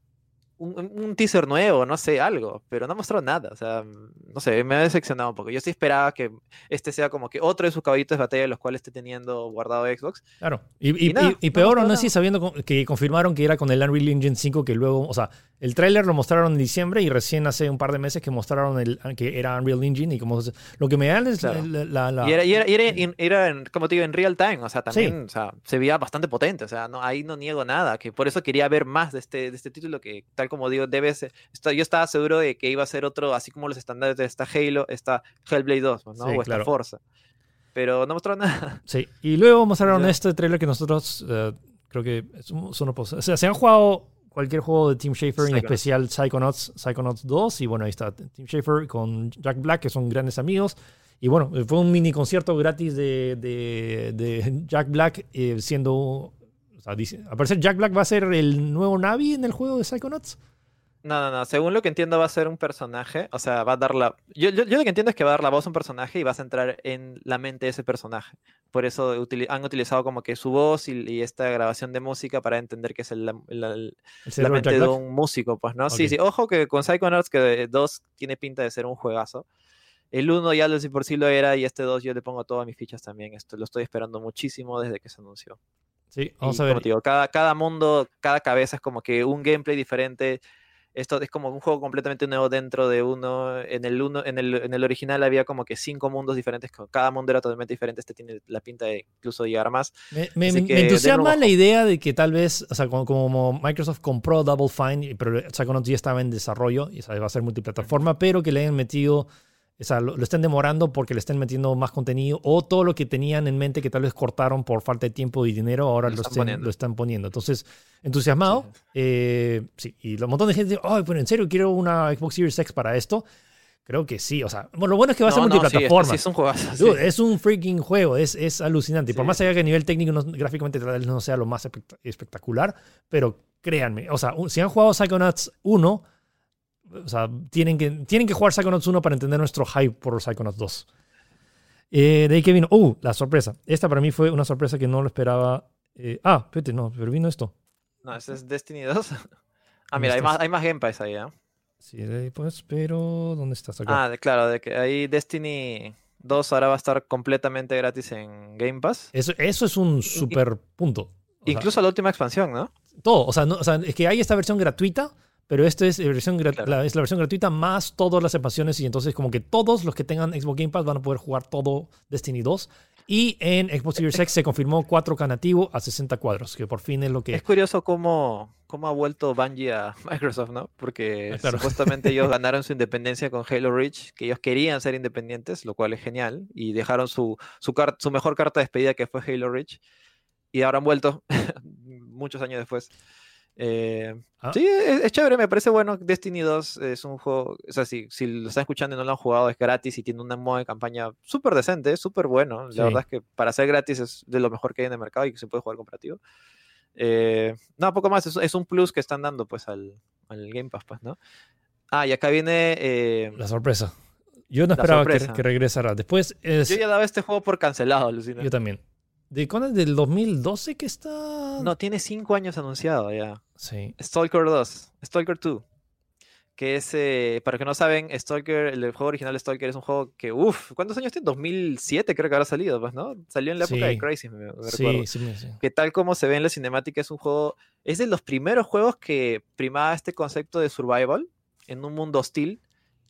un, teaser nuevo, no sé, algo, pero no ha mostrado nada. O sea, no sé, me ha decepcionado un poco. Yo sí esperaba que este sea como que otro de sus caballitos de batalla, los cuales esté teniendo guardado Xbox. Claro. Y, y, peor, no, sé si sabiendo que confirmaron que era con el Unreal Engine 5, que luego, o sea, el tráiler lo mostraron en diciembre y recién hace un par de meses que mostraron el, que era Unreal Engine y como lo que me dan es la, Y, era, y, era, en, como te digo, en real time, o sea, también o sea, se veía bastante potente, o sea, no, ahí no niego nada, que por eso quería ver más de este, de este título que tal como digo, debe ser, yo estaba seguro de que iba a ser otro, así como los estándares de esta Halo, esta Hellblade 2, ¿no? o esta Forza. Pero no mostraron nada. Sí, y luego mostraron este trailer que nosotros eh, creo que es uno, o sea, se han jugado cualquier juego de Team Schafer, en especial Psychonauts, Psychonauts 2, y bueno, ahí está Team Schafer con Jack Black, que son grandes amigos. Y bueno, fue un mini concierto gratis de, de, Jack Black eh, siendo... Sea, al parecer Jack Black va a ser el nuevo Navi en el juego de Psychonauts. No, no, no. Según lo que entiendo, va a ser un personaje. O sea, va a dar la. Yo, yo, lo que entiendo es que va a dar la voz a un personaje y vas a entrar en la mente de ese personaje. Por eso han utilizado como que su voz y, esta grabación de música para entender que es el, la mente de un músico, pues, ¿no? Sí, sí. Ojo que con Psychonauts, que 2 tiene pinta de ser un juegazo. El 1 ya lo por sí lo era y este 2 yo le pongo todas mis fichas también. Esto lo estoy esperando muchísimo desde que se anunció. Sí, vamos a ver. cada, cada mundo, cada cabeza es como que un gameplay diferente esto es como un juego completamente nuevo dentro de uno. En el, uno, en el, en el original había como que cinco mundos diferentes, cada mundo era totalmente diferente. Este tiene la pinta de incluso llegar más. Me, entusiasma la idea de que tal vez, o sea, como, Microsoft compró Double Fine, pero Psychonauts ya estaba en desarrollo y va a ser multiplataforma, pero que le hayan metido o sea, lo, estén demorando porque le estén metiendo más contenido o todo lo que tenían en mente que tal vez cortaron por falta de tiempo y dinero, ahora lo, están, poniendo. Entonces, entusiasmado. Sí, eh, sí. y un montón de gente dice, ay, bueno, en serio, quiero una Xbox Series X para esto. Creo que sí, o sea, bueno, lo bueno es que va a ser multiplataforma. Sí, es un juego. es un freaking juego, es, es alucinante. Y por más allá que a nivel técnico, gráficamente tal vez no sea lo más espectacular, pero créanme, o sea, si han jugado Psychonauts 1, o sea, tienen que, tienen que jugar Psychonauts 1 para entender nuestro hype por Psychonauts 2. Eh, de ahí que vino. ¡Uh! La sorpresa. Esta para mí fue una sorpresa que no lo esperaba. Eh, ah, espérate, no, pero vino esto. No, ese es Destiny 2. <laughs> ah, mira, hay más, hay más gameplays ahí, ¿eh? Sí, pues, pero ¿dónde estás acá? Ah, claro, de que ahí Destiny 2 ahora va a estar completamente gratis en Game Pass. Eso, eso es un super punto. incluso la última expansión, ¿no? Todo, o sea, no, o sea, es que hay esta versión gratuita pero esta es, la versión la, es la versión gratuita más todas las expansiones y entonces como que todos los que tengan Xbox Game Pass van a poder jugar todo Destiny 2. Y en Xbox Series X se confirmó 4K nativo a 60 cuadros, que por fin es lo que... Es curioso cómo, cómo ha vuelto Bungie a <laughs> Microsoft, ¿no? Porque ah, supuestamente ellos <laughs> ganaron su independencia con Halo Reach, que ellos querían ser independientes, lo cual es genial, y dejaron su, su, su mejor carta de despedida que fue Halo Reach, y ahora han vuelto <laughs> muchos años después. Eh, ah. Sí, es, chévere, me parece bueno. Destiny 2 es un juego, o sea, si, si lo están escuchando y no lo han jugado, es gratis y tiene un modo de campaña súper decente, súper bueno. La verdad es que para ser gratis es de lo mejor que hay en el mercado y que se puede jugar cooperativo. Eh, no, poco más, es, un plus que están dando pues al, al, Game Pass, pues, ¿no? Ah, y acá viene... Eh, la sorpresa. Yo no esperaba que, que, regresara. Después es... Yo ya daba este juego por cancelado, Lucina. Yo también. ¿De cuándo es del 2012 que está? No, tiene cinco años anunciado ya. Sí. Stalker 2, Stalker 2. Que es, eh, para que no saben, Stalker, el juego original Stalker es un juego que, uff, ¿cuántos años tiene? 2007 creo que habrá salido, pues, ¿no? Salió en la época de Crazy, me, sí, Sí, sí, Que tal como se ve en la cinemática, es un juego, es de los primeros juegos que primaba este concepto de survival en un mundo hostil.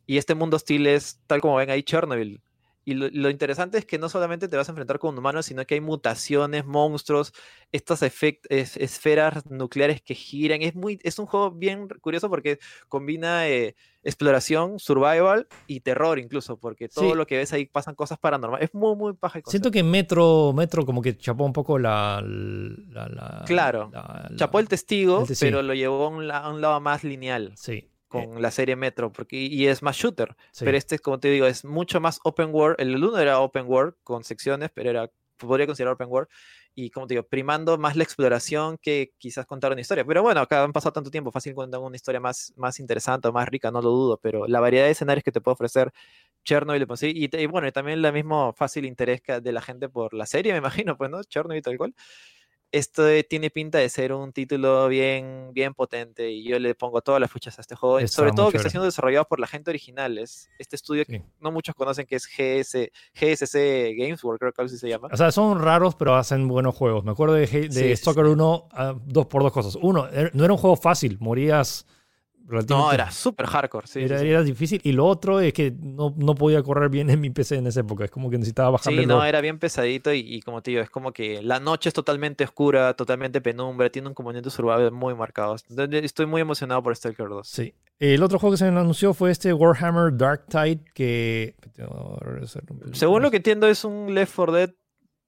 Y este mundo hostil es, tal como ven ahí, Chernobyl. Y lo, interesante es que no solamente te vas a enfrentar con humanos, sino que hay mutaciones, monstruos, estas esferas nucleares que giran. Es, muy, es un juego bien curioso porque combina eh, exploración, survival y terror incluso, porque todo lo que ves ahí pasan cosas paranormales. Es muy, muy paja. Siento que Metro, Metro como que chapó un poco la... claro, chapó el testigo, pero lo llevó a un, a un lado más lineal. Sí. Eh, con la serie Metro, porque, y es más shooter. Pero este, como te digo, es mucho más open world. El 1 era open world con secciones, pero era podría considerar open world. Y como te digo, primando más la exploración que quizás contar una historia. Pero bueno, acá han pasado tanto tiempo, fácil contar una historia más, más interesante o más rica, no lo dudo. Pero la variedad de escenarios que te puede ofrecer Chernobyl, pues, y, y, bueno, y también la mismo fácil interés de la gente por la serie, me imagino, pues, ¿no? Chernobyl tal cual esto tiene pinta de ser un título bien, bien potente y yo le pongo todas las fichas a este juego. sobre todo que está siendo desarrollado por la gente original. Es este estudio que no muchos conocen que es GS, GSC Games creo que así se llama. O sea, son raros, pero hacen buenos juegos. Me acuerdo de, de Stalker 1 ah, dos por dos cosas. Uno, er, no era un juego fácil, morías no, era súper hardcore, sí era, difícil. Y lo otro es que no, no, podía correr bien en mi PC en esa época. Es como que necesitaba bajarle. Sí, no, era bien pesadito y, como te digo, es como que la noche es totalmente oscura, totalmente penumbra, tiene un componente survival muy marcado. Estoy muy emocionado por Stalker 2. Sí. El otro juego que se anunció fue este Warhammer Dark Tide, que... Según lo que entiendo es un Left 4 Dead...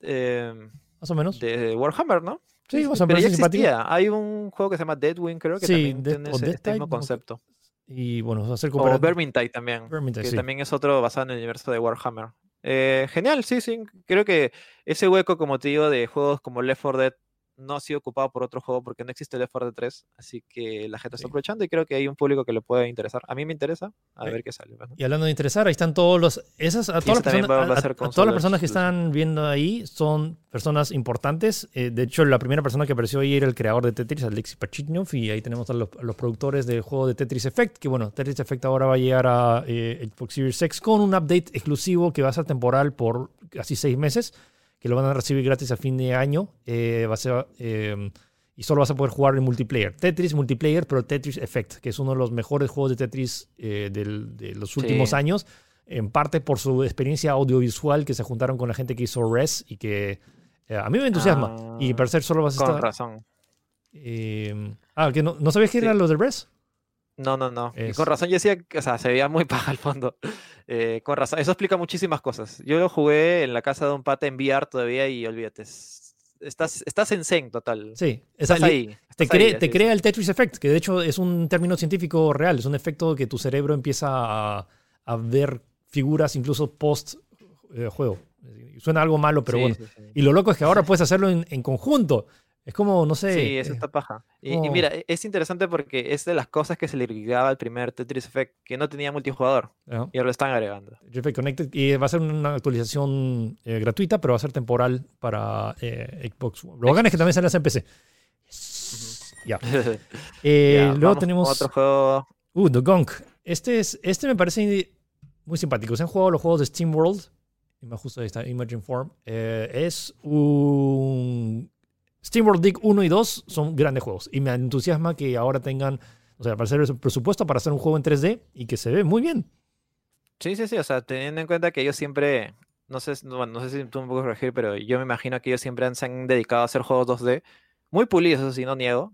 Eh, Más o menos. De Warhammer, ¿no? Sí, o sea, pero ya existía. Hay un juego que se llama Deadwing, creo que también tiene ese, este mismo concepto. Y bueno, ser O Vermintide también, que también es otro basado en el universo de Warhammer. Eh, genial, sí, sí. Creo que ese hueco, como te digo, de juegos como Left 4 Dead no ha sido ocupado por otro juego porque no existe Left 4 Dead 3, así que la gente está aprovechando y creo que hay un público que le puede interesar. A mí me interesa, a ver qué sale. Y hablando de interesar, ahí están todos los... Esas, a, todas las, personas, que están viendo ahí son personas importantes. Eh, de hecho, la primera persona que apareció ahí era el creador de Tetris, Alexis Pachitnov, y ahí tenemos a los, productores del juego de Tetris Effect, que bueno, Tetris Effect ahora va a llegar a eh, Xbox Series X con un update exclusivo que va a ser temporal por casi seis meses que lo van a recibir gratis a fin de año. Eh, va a ser, em, y solo vas a poder jugar en multiplayer. Tetris multiplayer, pero Tetris Effect, que es uno de los mejores juegos de Tetris eh, de los últimos años. En parte por su experiencia audiovisual, que se juntaron con la gente que hizo Res y que eh, a mí me entusiasma. y para ser solo vas a estar. Con razón. Em, ah, que no, ¿no sabías qué era lo de Res? No, no, no. con razón yo decía que, o sea, se veía muy <laughs> paja al fondo. Eh, con razón. Eso explica muchísimas cosas. Yo lo jugué en la casa de un pata en VR todavía y olvídate. Estás, estás en Zen total. Sí, estás ahí. Te, te crea el Tetris Effect, que de hecho es un término científico real. Es un efecto que tu cerebro empieza a, a ver figuras incluso post eh, juego. Suena algo malo, pero bueno. Y lo loco es que ahora <laughs> puedes hacerlo en, en conjunto. Es como, no sé. Sí, eso está paja. Y, mira, e, es interesante porque es de las cosas que se le agregaba al primer Tetris Effect, que no tenía multijugador. Y ahora lo están agregando. Effect Connected. Y va a ser una actualización eh, gratuita, pero va a ser temporal para eh, Xbox. Lo bacán es que también sale en PC. Ya. <laughs> Eh, luego tenemos. Otro juego. Uh, The Gunk. Este, es, este me parece muy simpático. ¿Se han jugado los juegos de Steam World? Me justo ahí está, Imagine Form. es un SteamWorld Dig 1 y 2 son grandes juegos y me entusiasma que ahora tengan, o sea, para hacer el presupuesto para hacer un juego en 3D y que se ve muy bien. Sí, sí, sí, o sea, teniendo en cuenta que ellos siempre, no sé, no sé si tú me puedes corregir, pero yo me imagino que ellos siempre se han dedicado a hacer juegos 2D, muy pulidos, eso sí, no niego,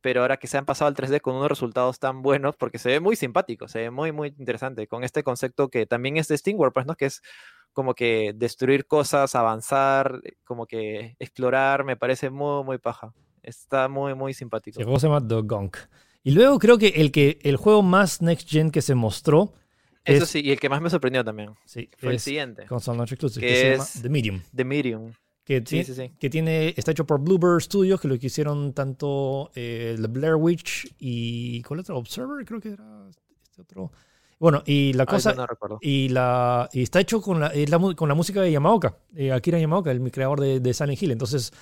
pero ahora que se han pasado al 3D con unos resultados tan buenos, porque se ve muy simpático, se ve muy, muy interesante, con este concepto que también es de SteamWorld, pues, ¿no? Que es como que destruir cosas, avanzar, como que explorar, me parece muy, muy paja. Está muy, muy simpático. El juego se llama The Gunk. Y luego creo que el, que el juego más next gen que se mostró. Eso sí, y el que más me sorprendió también. Sí, fue el siguiente. Console Launch Exclusive, que, se llama The Medium. The Medium. Que, sí, sí, sí. que tiene, está hecho por Bluebird Studios, que lo que hicieron tanto eh, The Blair Witch y. ¿Cuál otro? Observer, creo que era este otro. Bueno, y la cosa. y, la, y está hecho con la, con la música de Yamaoka, eh, Akira Yamaoka, el creador de, de Silent Hill. Entonces,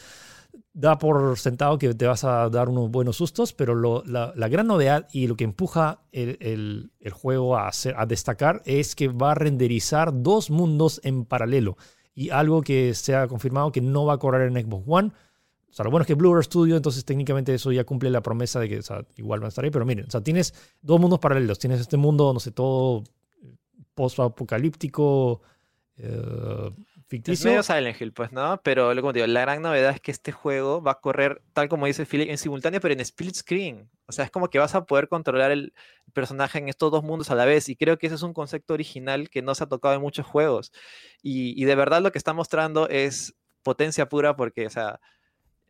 da por sentado que te vas a dar unos buenos sustos, pero lo, la, la, gran novedad y lo que empuja el, el, el juego a, hacer, a destacar es que va a renderizar dos mundos en paralelo. Y algo que se ha confirmado que no va a correr en Xbox One o sea, lo bueno es que Blue Studio, entonces técnicamente eso ya cumple la promesa de que o sea, igual van a estar ahí. Pero miren, o sea, tienes dos mundos paralelos. Tienes este mundo, no sé, todo post-apocalíptico, eh, ficticio. Es medio Silent Hill, pues, ¿no? Pero como digo, la gran novedad es que este juego va a correr, tal como dice Philip, en simultáneo, pero en split screen. O sea, es como que vas a poder controlar el personaje en estos dos mundos a la vez. Y creo que ese es un concepto original que no se ha tocado en muchos juegos. Y, y de verdad lo que está mostrando es potencia pura porque, o sea,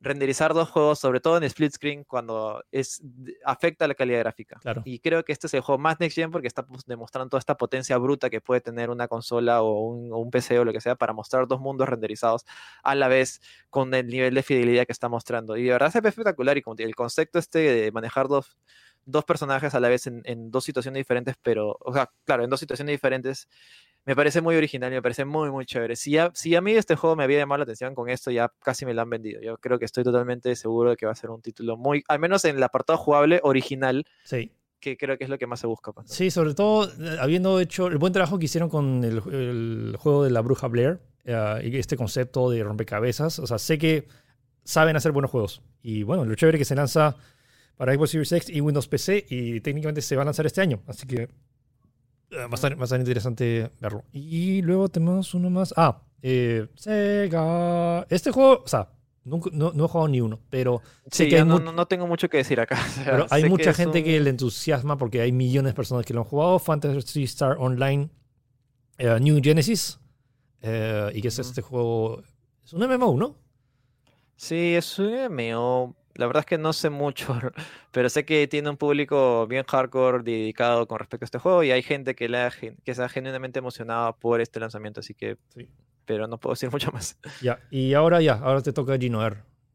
renderizar dos juegos, sobre todo en split screen, cuando es, afecta la calidad gráfica. Y creo que este es el juego más next gen porque está pues, demostrando toda esta potencia bruta que puede tener una consola o un, PC o lo que sea para mostrar dos mundos renderizados a la vez con el nivel de fidelidad que está mostrando. Y de verdad se ve espectacular y el concepto este de manejar dos, dos personajes a la vez en, en dos situaciones diferentes, pero, o sea, claro, en dos situaciones diferentes me parece muy original y me parece muy, muy chévere. Si, ya, si a mí este juego me había llamado la atención con esto, ya casi me lo han vendido. Yo creo que estoy totalmente seguro de que va a ser un título muy, al menos en el apartado jugable, original. Sí. Que creo que es lo que más se busca. Pues, sí, sobre todo eh, habiendo hecho el buen trabajo que hicieron con el, juego de la bruja Blair y este concepto de rompecabezas. O sea, sé que saben hacer buenos juegos. Y bueno, lo chévere que se lanza para Xbox Series X y Windows PC y técnicamente se va a lanzar este año. Así que va a, estar, interesante verlo. Y luego tenemos uno más. Ah, eh, Sega. Este juego, o sea, no, no, he jugado ni uno, pero sí, que no, no, tengo mucho que decir acá. <laughs> pero hay mucha gente que le entusiasma porque hay millones de personas que lo han jugado. Fantasy Star Online eh, New Genesis. Eh, y que es este juego. Es un MMO, ¿no? Sí, es un MMO la verdad es que no sé mucho, <laughs> pero sé que tiene un público bien hardcore dedicado con respecto a este juego y hay gente que, le que está genuinamente emocionada por este lanzamiento, así que... Sí. Pero no puedo decir <laughs> mucho más. Ya, y ahora ya, ahora te toca Gino.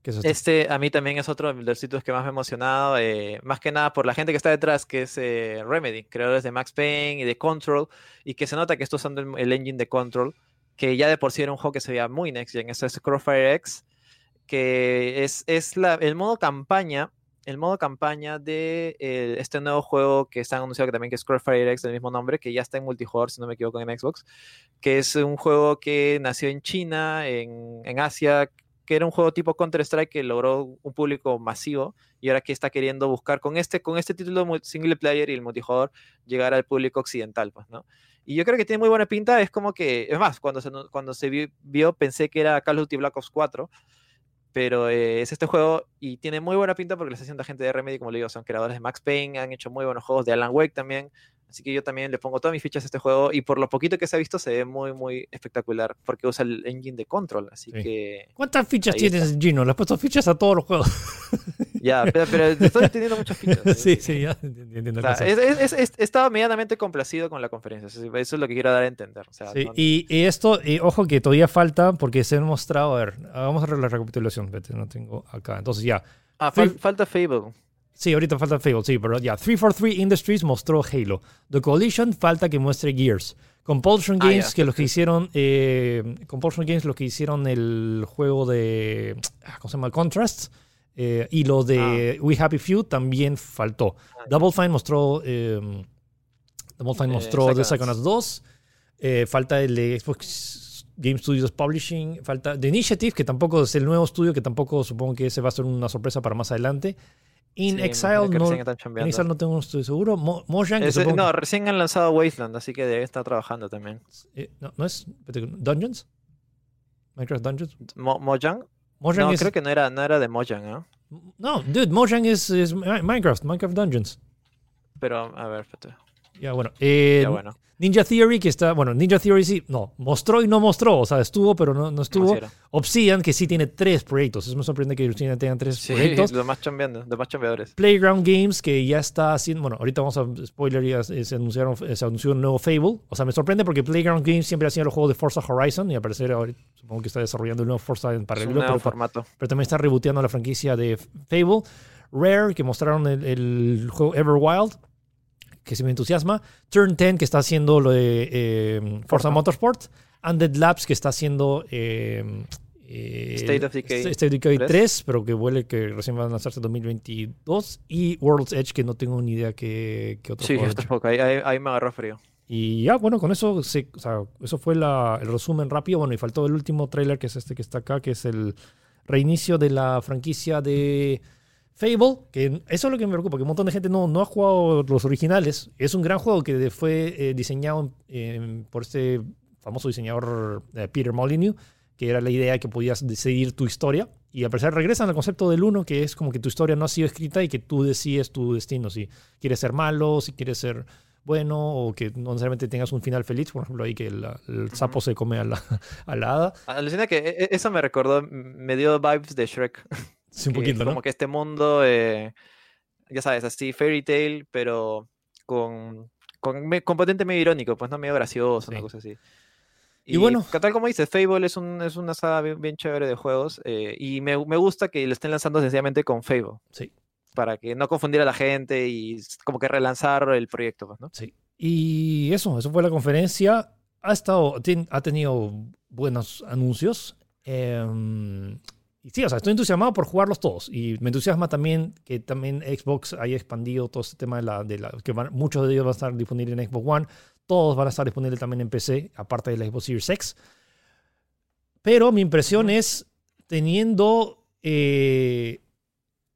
¿qué es esto? Este a mí también es otro de los sitios que más me ha emocionado, eh, más que nada por la gente que está detrás, que es eh, Remedy, creadores de Max Payne y de Control, y que se nota que está usando el, el, engine de Control, que ya de por sí era un juego que se veía muy next gen, esto es Crossfire X, que es, es la, el modo campaña, el modo campaña de eh, este nuevo juego que están anunciado que también que es Crossfire X del mismo nombre, que ya está en multijugador, si no me equivoco, en Xbox, que es un juego que nació en China, en, en Asia, que era un juego tipo Counter-Strike que logró un público masivo y ahora que está queriendo buscar con este, con este título single player y el multijugador llegar al público occidental, pues, ¿no? Y yo creo que tiene muy buena pinta, es como que, es más, cuando se, cuando se vio, vio pensé que era Call of Duty Black Ops 4, pero eh, es este juego y tiene muy buena pinta porque lo está haciendo gente de Remedy, como le digo, son creadores de Max Payne, han hecho muy buenos juegos de Alan Wake también. Así que yo también le pongo todas mis fichas a este juego y por lo poquito que se ha visto se ve muy, muy espectacular porque usa el engine de control. Así que. ¿Cuántas fichas tienes, Gino? Le has puesto fichas a todos los juegos. <laughs> Ya, pero, pero estoy teniendo muchas fichas. <laughs> Sí, sí, ya entiendo. O es, estaba medianamente complacido con la conferencia. Eso es lo que quiero dar a entender. y, y, esto, y ojo que todavía falta porque se han mostrado. A ver, vamos a ver la recapitulación. Vete, no tengo acá. Entonces ya. Ah, falta Fable. Sí, ahorita falta Fable, sí, pero ya. 343 Industries mostró Halo. The Coalition falta que muestre Gears. Compulsion ah, Games, que los que hicieron. Eh, Compulsion Games, los que hicieron el juego de. Ah, ¿Cómo se llama? Contrast. Eh, y lo de ah. We Happy Few también faltó. Double Fine mostró. Em, Double Fine eh, mostró The Psychonauts 2. falta el de Xbox Game Studios Publishing. Falta The Initiative, que tampoco es el nuevo estudio, que tampoco supongo que ese va a ser una sorpresa para más adelante. In Exile, no, in Exile no tengo, estoy seguro. Mo Mojang. no, recién han lanzado Wasteland, así que debe estar trabajando también. Eh, no, no, es. ¿Dungeons? ¿Minecraft Dungeons? ¿Mojang? Mojang no, creo que no era, no era de Mojang, ¿no? No, dude, Mojang es, es Minecraft, Minecraft Dungeons. Pero, a ver, espérate. Ya, bueno. Eh, ya, bueno. Ninja Theory, que está, bueno, Ninja Theory sí, no, mostró y no mostró, o sea, estuvo, pero no, no estuvo. Obsidian, que sí tiene tres proyectos, eso me sorprende que Obsidian tenga tres sí, proyectos. los más chambeando, los más chambeadores. Playground Games, que ya está haciendo, bueno, ahorita vamos a spoiler, ya se, anunciaron, se anunció un nuevo Fable, o sea, me sorprende porque Playground Games siempre hacía los juegos de Forza Horizon y al parecer ahora, supongo que está desarrollando el nuevo Forza en paralelo. nuevo pero, formato. Pero también está reboteando la franquicia de Fable. Rare, que mostraron el, el juego Everwild que se me entusiasma. Turn 10, que está haciendo lo de eh, Forza Motorsport. Undead Labs, que está haciendo eh, State of Decay, State of Decay 3. pero que huele que recién va a lanzarse en 2022. Y World's Edge, que no tengo ni idea qué, qué otro Sí, tampoco, ahí, ahí, me agarró frío. Y ya, bueno, con eso, se, o sea, eso fue la, el resumen rápido. Bueno, y faltó el último trailer, que es este que está acá, que es el reinicio de la franquicia de Fable, que eso es lo que me preocupa, que un montón de gente no, no ha jugado los originales. Es un gran juego que fue eh, diseñado por este famoso diseñador eh, Peter Molyneux, que era la idea de que podías decidir tu historia. Y a pesar regresan al concepto del uno, que es como que tu historia no ha sido escrita y que tú decides tu destino, si quieres ser malo, si quieres ser bueno o que no necesariamente tengas un final feliz, por ejemplo, ahí que el, sapo se come a la, <laughs> a la hada. Alucina que e, e, eso me recordó, me dio vibes de Shrek. <laughs> Sí, un poquito, Como que este mundo, eh, ya sabes, así fairy tale, pero con, con, con potente medio irónico, pues no medio gracioso, una cosa así. Y, bueno, tal como dices, Fable es, un, es una saga bien, chévere de juegos eh, y me, me, gusta que lo estén lanzando sencillamente con Fable. Sí para que no confundir a la gente y como que relanzar el proyecto, pues, ¿no? Sí. Y eso, eso fue la conferencia. Ha, estado, ha tenido buenos anuncios. Em, y sí, o sea, estoy entusiasmado por jugarlos todos. Y me entusiasma también que también Xbox haya expandido todo este tema de la, de la que muchos de ellos van a estar disponibles en Xbox One. Todos van a estar disponibles también en PC, aparte de la Xbox Series X. Pero mi impresión es teniendo eh,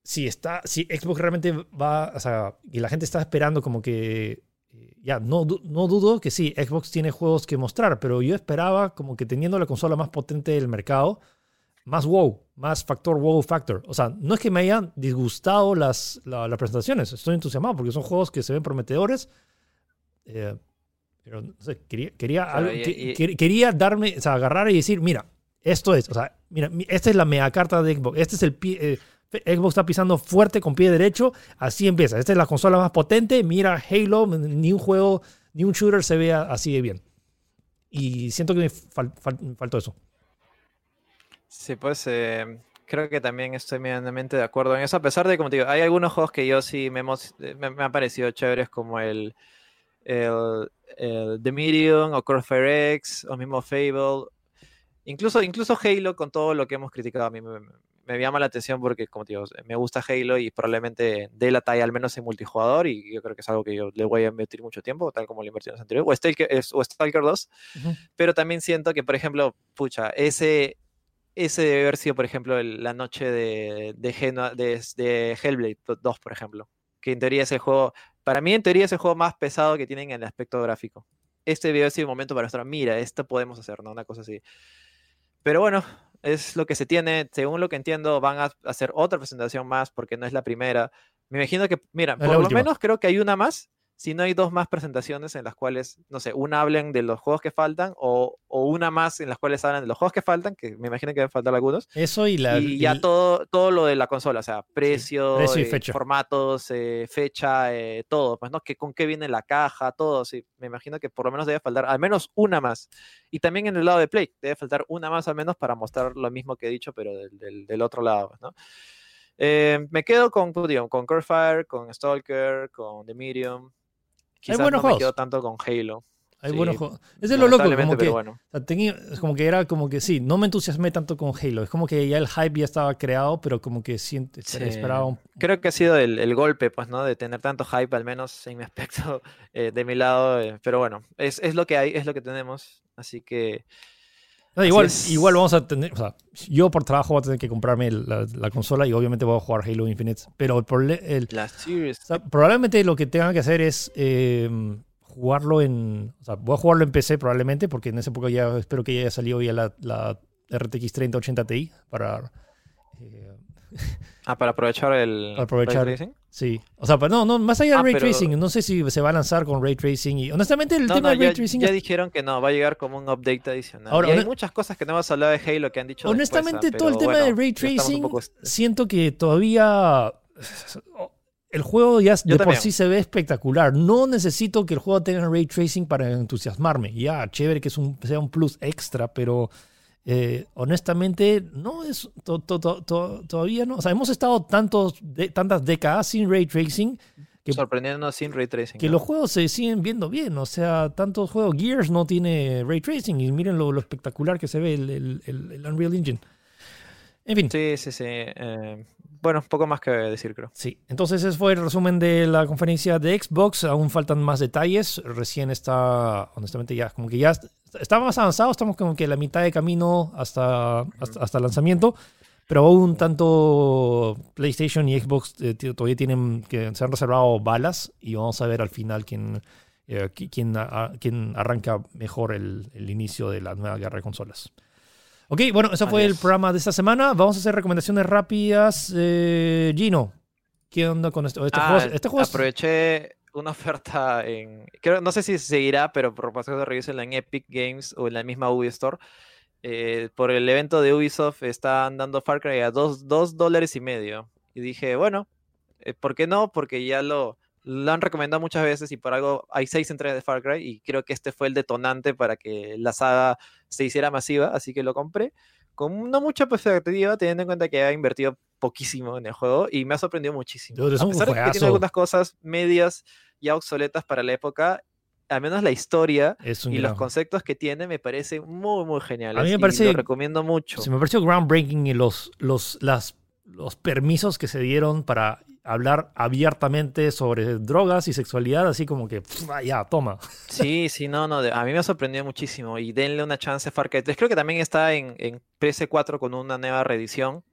si está, si Xbox realmente va, o sea, y la gente está esperando como que, eh, ya, no, no dudo que sí, Xbox tiene juegos que mostrar, pero yo esperaba como que teniendo la consola más potente del mercado, más wow, más factor wow factor. O sea, no es que me hayan disgustado las, las presentaciones, estoy entusiasmado porque son juegos que se ven prometedores. Eh, pero no sé, quería, quería, quería darme, o sea, agarrar y decir, mira, esto es, o sea, mira, esta es la mega carta de Xbox, este es el pie, eh, Xbox está pisando fuerte con pie derecho. Así empieza. Esta es la consola más potente. Mira Halo, ni un juego, ni un shooter se vea así de bien. Y siento que me faltó eso. Sí, pues eh, creo que también estoy medianamente de acuerdo en eso. A pesar de, como te digo, hay algunos juegos que yo sí me, me, han parecido chéveres, como el, el, The Medium o Crossfire X o mismo Fable. Incluso, incluso Halo, con todo lo que hemos criticado, a mí me, me llama la atención porque, como digo, me gusta Halo y probablemente dé la talla al menos en multijugador y yo creo que es algo que yo le voy a invertir mucho tiempo, tal como le invertí en los anteriores, o Stalker, o Stalker 2, pero también siento que, por ejemplo, pucha, ese, ese debe haber sido, por ejemplo, la noche de, de, de, Hellblade 2, por ejemplo, que en teoría es el juego, para mí en teoría es el juego más pesado que tienen en el aspecto gráfico. Este debe haber sido un momento para mostrar, mira, esto podemos hacer, ¿no? Una cosa así. Pero bueno, es lo que se tiene. Según lo que entiendo, van a hacer otra presentación más porque no es la primera. Me imagino que, mira, por lo menos creo que hay una más si no hay dos más presentaciones en las cuales, no sé, una hablen de los juegos que faltan o, una más en las cuales hablan de los juegos que faltan, que me imagino que deben faltar algunos. Eso y la... Y ya todo, todo lo de la consola, o sea, precio, eh, formatos, eh, fecha, eh, todo, pues, ¿no? Que, con qué viene la caja, todo, sí. Me imagino que por lo menos debe faltar al menos una más. Y también en el lado de Play, debe faltar una más al menos para mostrar lo mismo que he dicho, pero del, del, otro lado, pues, ¿no? me quedo con, pues, digo, con Curfire, con Stalker, con The Medium, Quizás Hay buenos no me quedo tanto con Halo. Hay buenos juegos. Eso es lo loco. Como que, bueno. como que era como que sí, no me entusiasmé tanto con Halo. Es como que ya el hype ya estaba creado, pero como que siente, esperaba un... Creo que ha sido el, golpe, pues, ¿no? De tener tanto hype, al menos en mi <laughs> aspecto, eh, de mi lado. Eh, pero bueno, es, es, lo que hay, es lo que tenemos. Así que igual, igual vamos a tener, o sea, yo por trabajo voy a tener que comprarme la, consola y obviamente voy a jugar Halo Infinite, pero el, probablemente lo que tenga que hacer es em, jugarlo en, o sea, voy a jugarlo en PC probablemente porque en esa época ya espero que ya haya salido ya la, la RTX 3080 Ti para eh, Ah, para aprovechar el aprovechar, ray tracing. Sí. O sea, no, no, más allá del ah, ray tracing, no sé si se va a lanzar con ray tracing. Y honestamente, el tema del ray tracing. Ya dijeron que no, va a llegar como un update adicional. Ahora, y hay muchas cosas que no hemos hablado de Halo que han dicho. Honestamente, todo el tema del ray tracing, siento que todavía. El juego ya de por sí se ve espectacular. No necesito que el juego tenga ray tracing para entusiasmarme. Ya, chévere que es un, sea un plus extra, pero eh, honestamente, no es todavía no. O sea, hemos estado tantos tantas décadas sin ray tracing Que, Sorprendiéndonos sin ray tracing. Que los juegos se siguen viendo bien. O sea, tantos juegos. Gears no tiene ray tracing y miren lo, espectacular que se ve el, el, Unreal Engine. En fin. Sí, sí, sí. Eh, bueno, poco más que decir, creo. Sí, entonces ese fue el resumen de la conferencia de Xbox. Aún faltan más detalles. Recién está, honestamente, ya como que ya está más avanzado. Estamos como que a la mitad de camino hasta, hasta, el lanzamiento. Pero aún tanto PlayStation y Xbox eh, todavía tienen que se han reservado balas y vamos a ver al final quién, eh, quién, quién, arranca mejor el, el inicio de la nueva guerra de consolas. Ok, bueno, eso fue el programa de esta semana. Vamos a hacer recomendaciones rápidas. Eh, Gino, ¿qué onda con esto? Este, juego, este juego aproveché una oferta en. Creo, no sé si seguirá, pero por paso de revisarla en Epic Games o en la misma Ubisoft Store. Eh, por el evento de Ubisoft están dando Far Cry a 2 dólares y medio. Y dije, bueno, eh, ¿por qué no? Porque ya lo, lo han recomendado muchas veces y por algo hay seis entregas de Far Cry y creo que este fue el detonante para que la saga se hiciera masiva, así que lo compré con no mucha perspectiva, teniendo en cuenta que he invertido poquísimo en el juego y me ha sorprendido muchísimo. a pesar de que tiene algunas cosas medias ya obsoletas para la época, al menos la historia y los conceptos que tiene me parece muy, muy genial. A mí me parece. Lo recomiendo mucho. Sí, me pareció groundbreaking y los, los, las, los permisos que se dieron para hablar abiertamente sobre drogas y sexualidad, así como que, ya, toma. Sí, sí, no, no, a mí me ha sorprendido muchísimo y denle una chance a Far Cry 3. Creo que también está en, en PS4 con una nueva reedición.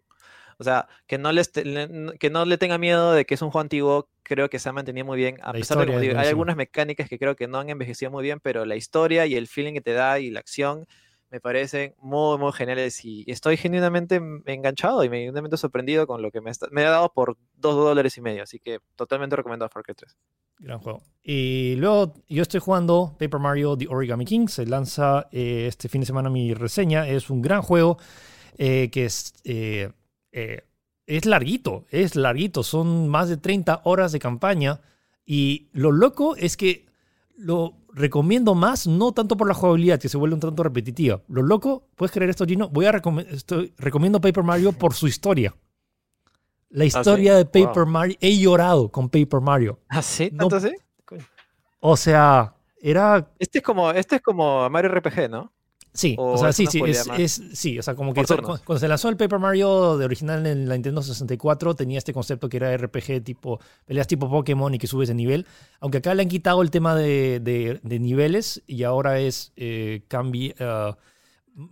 O sea, que no, les que no le tenga miedo de que es un juego antiguo, creo que se ha mantenido muy bien. A pesar de que hay algunas mecánicas que creo que no han envejecido muy bien, pero la historia y el feeling que te da y la acción me parecen muy, muy geniales y estoy genuinamente enganchado y me genuinamente sorprendido con lo que me, ha dado por dos dólares y medio, así que totalmente recomendado Far Cry 3. Gran juego. Y luego yo estoy jugando Paper Mario The Origami King, se lanza eh, este fin de semana mi reseña, es un gran juego eh, que es... Eh, es larguito, es larguito, son más de 30 horas de campaña y lo loco es que lo recomiendo más, no tanto por la jugabilidad, que se vuelve un tanto repetitiva. Lo loco, ¿puedes creer esto, Gino? Voy a estoy, recomiendo Paper Mario por su historia. La ¿Ah, historia de Paper Mario. He llorado con Paper Mario. ¿Ah, sí? ¿Tanto sí? O sea, era. Este es como, este es como Mario RPG, ¿no? Sí, o, sea, sí, sí, es, sí, o sea, como que cuando, se lanzó el Paper Mario de original en la Nintendo 64 tenía este concepto que era RPG tipo, peleas tipo Pokémon y que subes de nivel, aunque acá le han quitado el tema de, de, niveles y ahora es, eh, cambia, eh,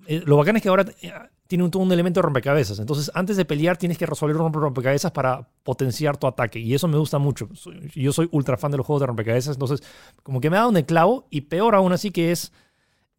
eh, lo bacán es que ahora eh, tiene un, un elemento de rompecabezas, entonces antes de pelear tienes que resolver un rompecabezas para potenciar tu ataque. Y eso me gusta mucho, yo soy ultra fan de los juegos de rompecabezas, entonces como que me ha dado un clavo y peor aún así que es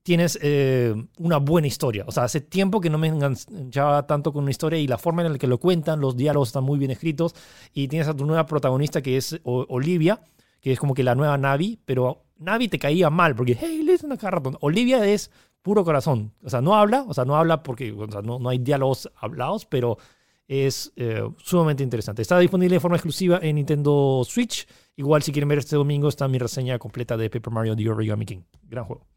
tienes eh, una buena historia. O sea, hace tiempo que no me enganchaba tanto con una historia y la forma en la que lo cuentan, los diálogos están muy bien escritos y tienes a tu nueva protagonista que es Olivia, que es como que la nueva Navi, pero Navi te caía mal porque, hey, listen a cada rato. Olivia es puro corazón. O sea, no habla, o sea, no habla porque no, no, hay diálogos hablados, pero es eh, sumamente interesante. Está disponible de forma exclusiva en Nintendo Switch. Igual si quieren ver este domingo está mi reseña completa de Paper Mario The Origami King. Gran juego.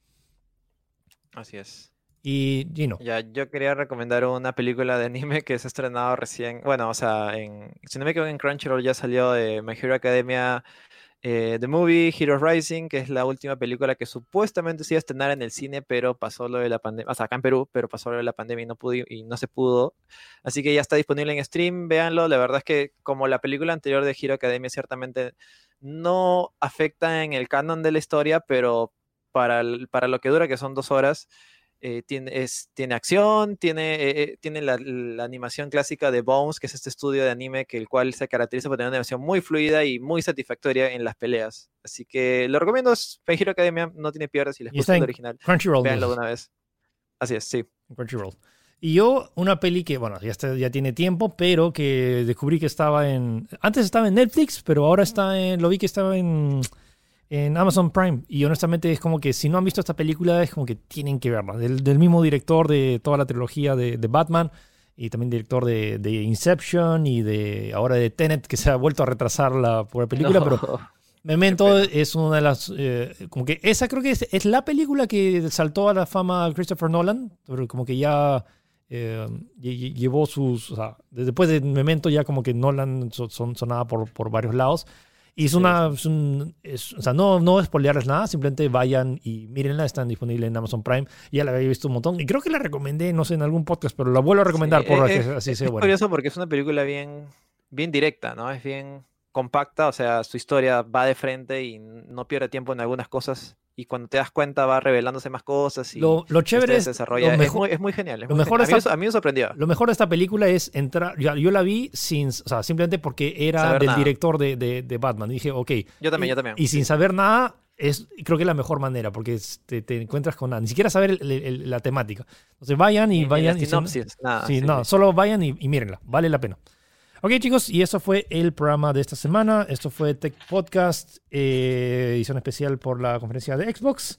Así es. Y Gino. Ya, yo quería recomendar una película de anime que se ha estrenado recién. Bueno, o sea, en, si no me equivoco, en Crunchyroll ya salió de My Hero Academia eh, The Movie, Heroes Rising, que es la última película que supuestamente se iba a estrenar en el cine, pero pasó lo de la pandemia, o sea, acá en Perú, pero pasó lo de la pandemia y no, pudo, y no se pudo. Así que ya está disponible en stream, véanlo. La verdad es que como la película anterior de Hero Academia ciertamente no afecta en el canon de la historia, pero para, para lo que dura, que son dos horas. Eh, tiene, es, tiene acción, tiene, eh, eh, tiene la, animación clásica de Bones, que es este estudio de anime que el cual se caracteriza por tener una animación muy fluida y muy satisfactoria en las peleas. Así que lo recomiendo, My Hero Academia no tiene pierdas si les gusta el original. Crunchyroll. Véanlo de una vez. Así es, sí. Crunchyroll. Y yo, una peli que, bueno, ya, ya tiene tiempo, pero que descubrí que estaba en... Antes estaba en Netflix, pero ahora está en... Lo vi que estaba en en Amazon Prime. Y honestamente es como que si no han visto esta película es como que tienen que verla. Del, mismo director de toda la trilogía de, Batman y también director de, Inception y de ahora de Tenet que se ha vuelto a retrasar la película, pero Memento es una de las eh, como que esa creo que es, la película que saltó a la fama Christopher Nolan, pero como que ya eh, llevó sus o sea, después de Memento ya como que Nolan son, sonaba por, por varios lados. Y es una. o sea, no, no spoilearles nada, simplemente vayan y mírenla, están disponibles en Amazon Prime. Ya la había visto un montón. Y creo que la recomendé, no sé, en algún podcast, pero la vuelvo a recomendar por es, que así sea Es curioso porque es una película bien, bien directa, ¿no? Es bien compacta, o sea, su historia va de frente y no pierde tiempo en algunas cosas y cuando te das cuenta va revelándose más cosas y lo, lo chévere es, desarrolla. es, muy, es, muy, genial. lo mejor A, mí, me sorprendió. Lo mejor de esta película es entrar. Yo, yo la vi sin, o sea, simplemente porque era del director de, de, de, Batman. Y dije, ok. Yo también, y, yo también. Y sin saber nada, es, creo que es la mejor manera porque te, te encuentras con nada. Ni siquiera saber la temática. Entonces vayan y, vayan. Y sinopsis, nada, sí, no, solo vayan y, y mírenla. Vale la pena. Ok, chicos, y eso fue el programa de esta semana. Esto fue Tech Podcast, eh, edición especial por la conferencia de Xbox.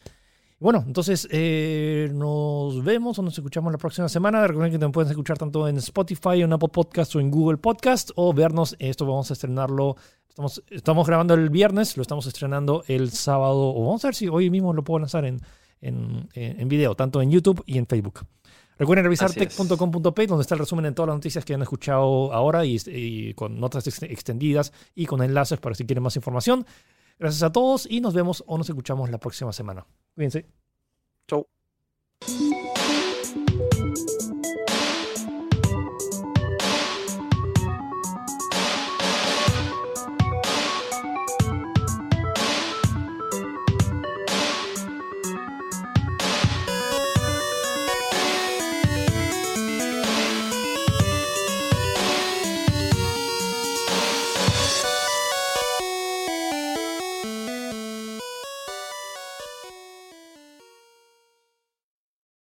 Bueno, entonces eh, nos vemos o nos escuchamos la próxima semana. Recuerden que también pueden escuchar tanto en Spotify, en Apple Podcast o en Google Podcast o vernos. Esto vamos a estrenarlo. Estamos, estamos grabando el viernes, lo estamos estrenando el sábado. O vamos a ver si hoy mismo lo puedo lanzar en, en, en video, tanto en YouTube y en Facebook. Recuerden revisar tech.com.p, donde está el resumen de todas las noticias que han escuchado ahora y, con notas extendidas y con enlaces para si quieren más información. Gracias a todos y nos vemos o nos escuchamos la próxima semana. Cuídense. Chau.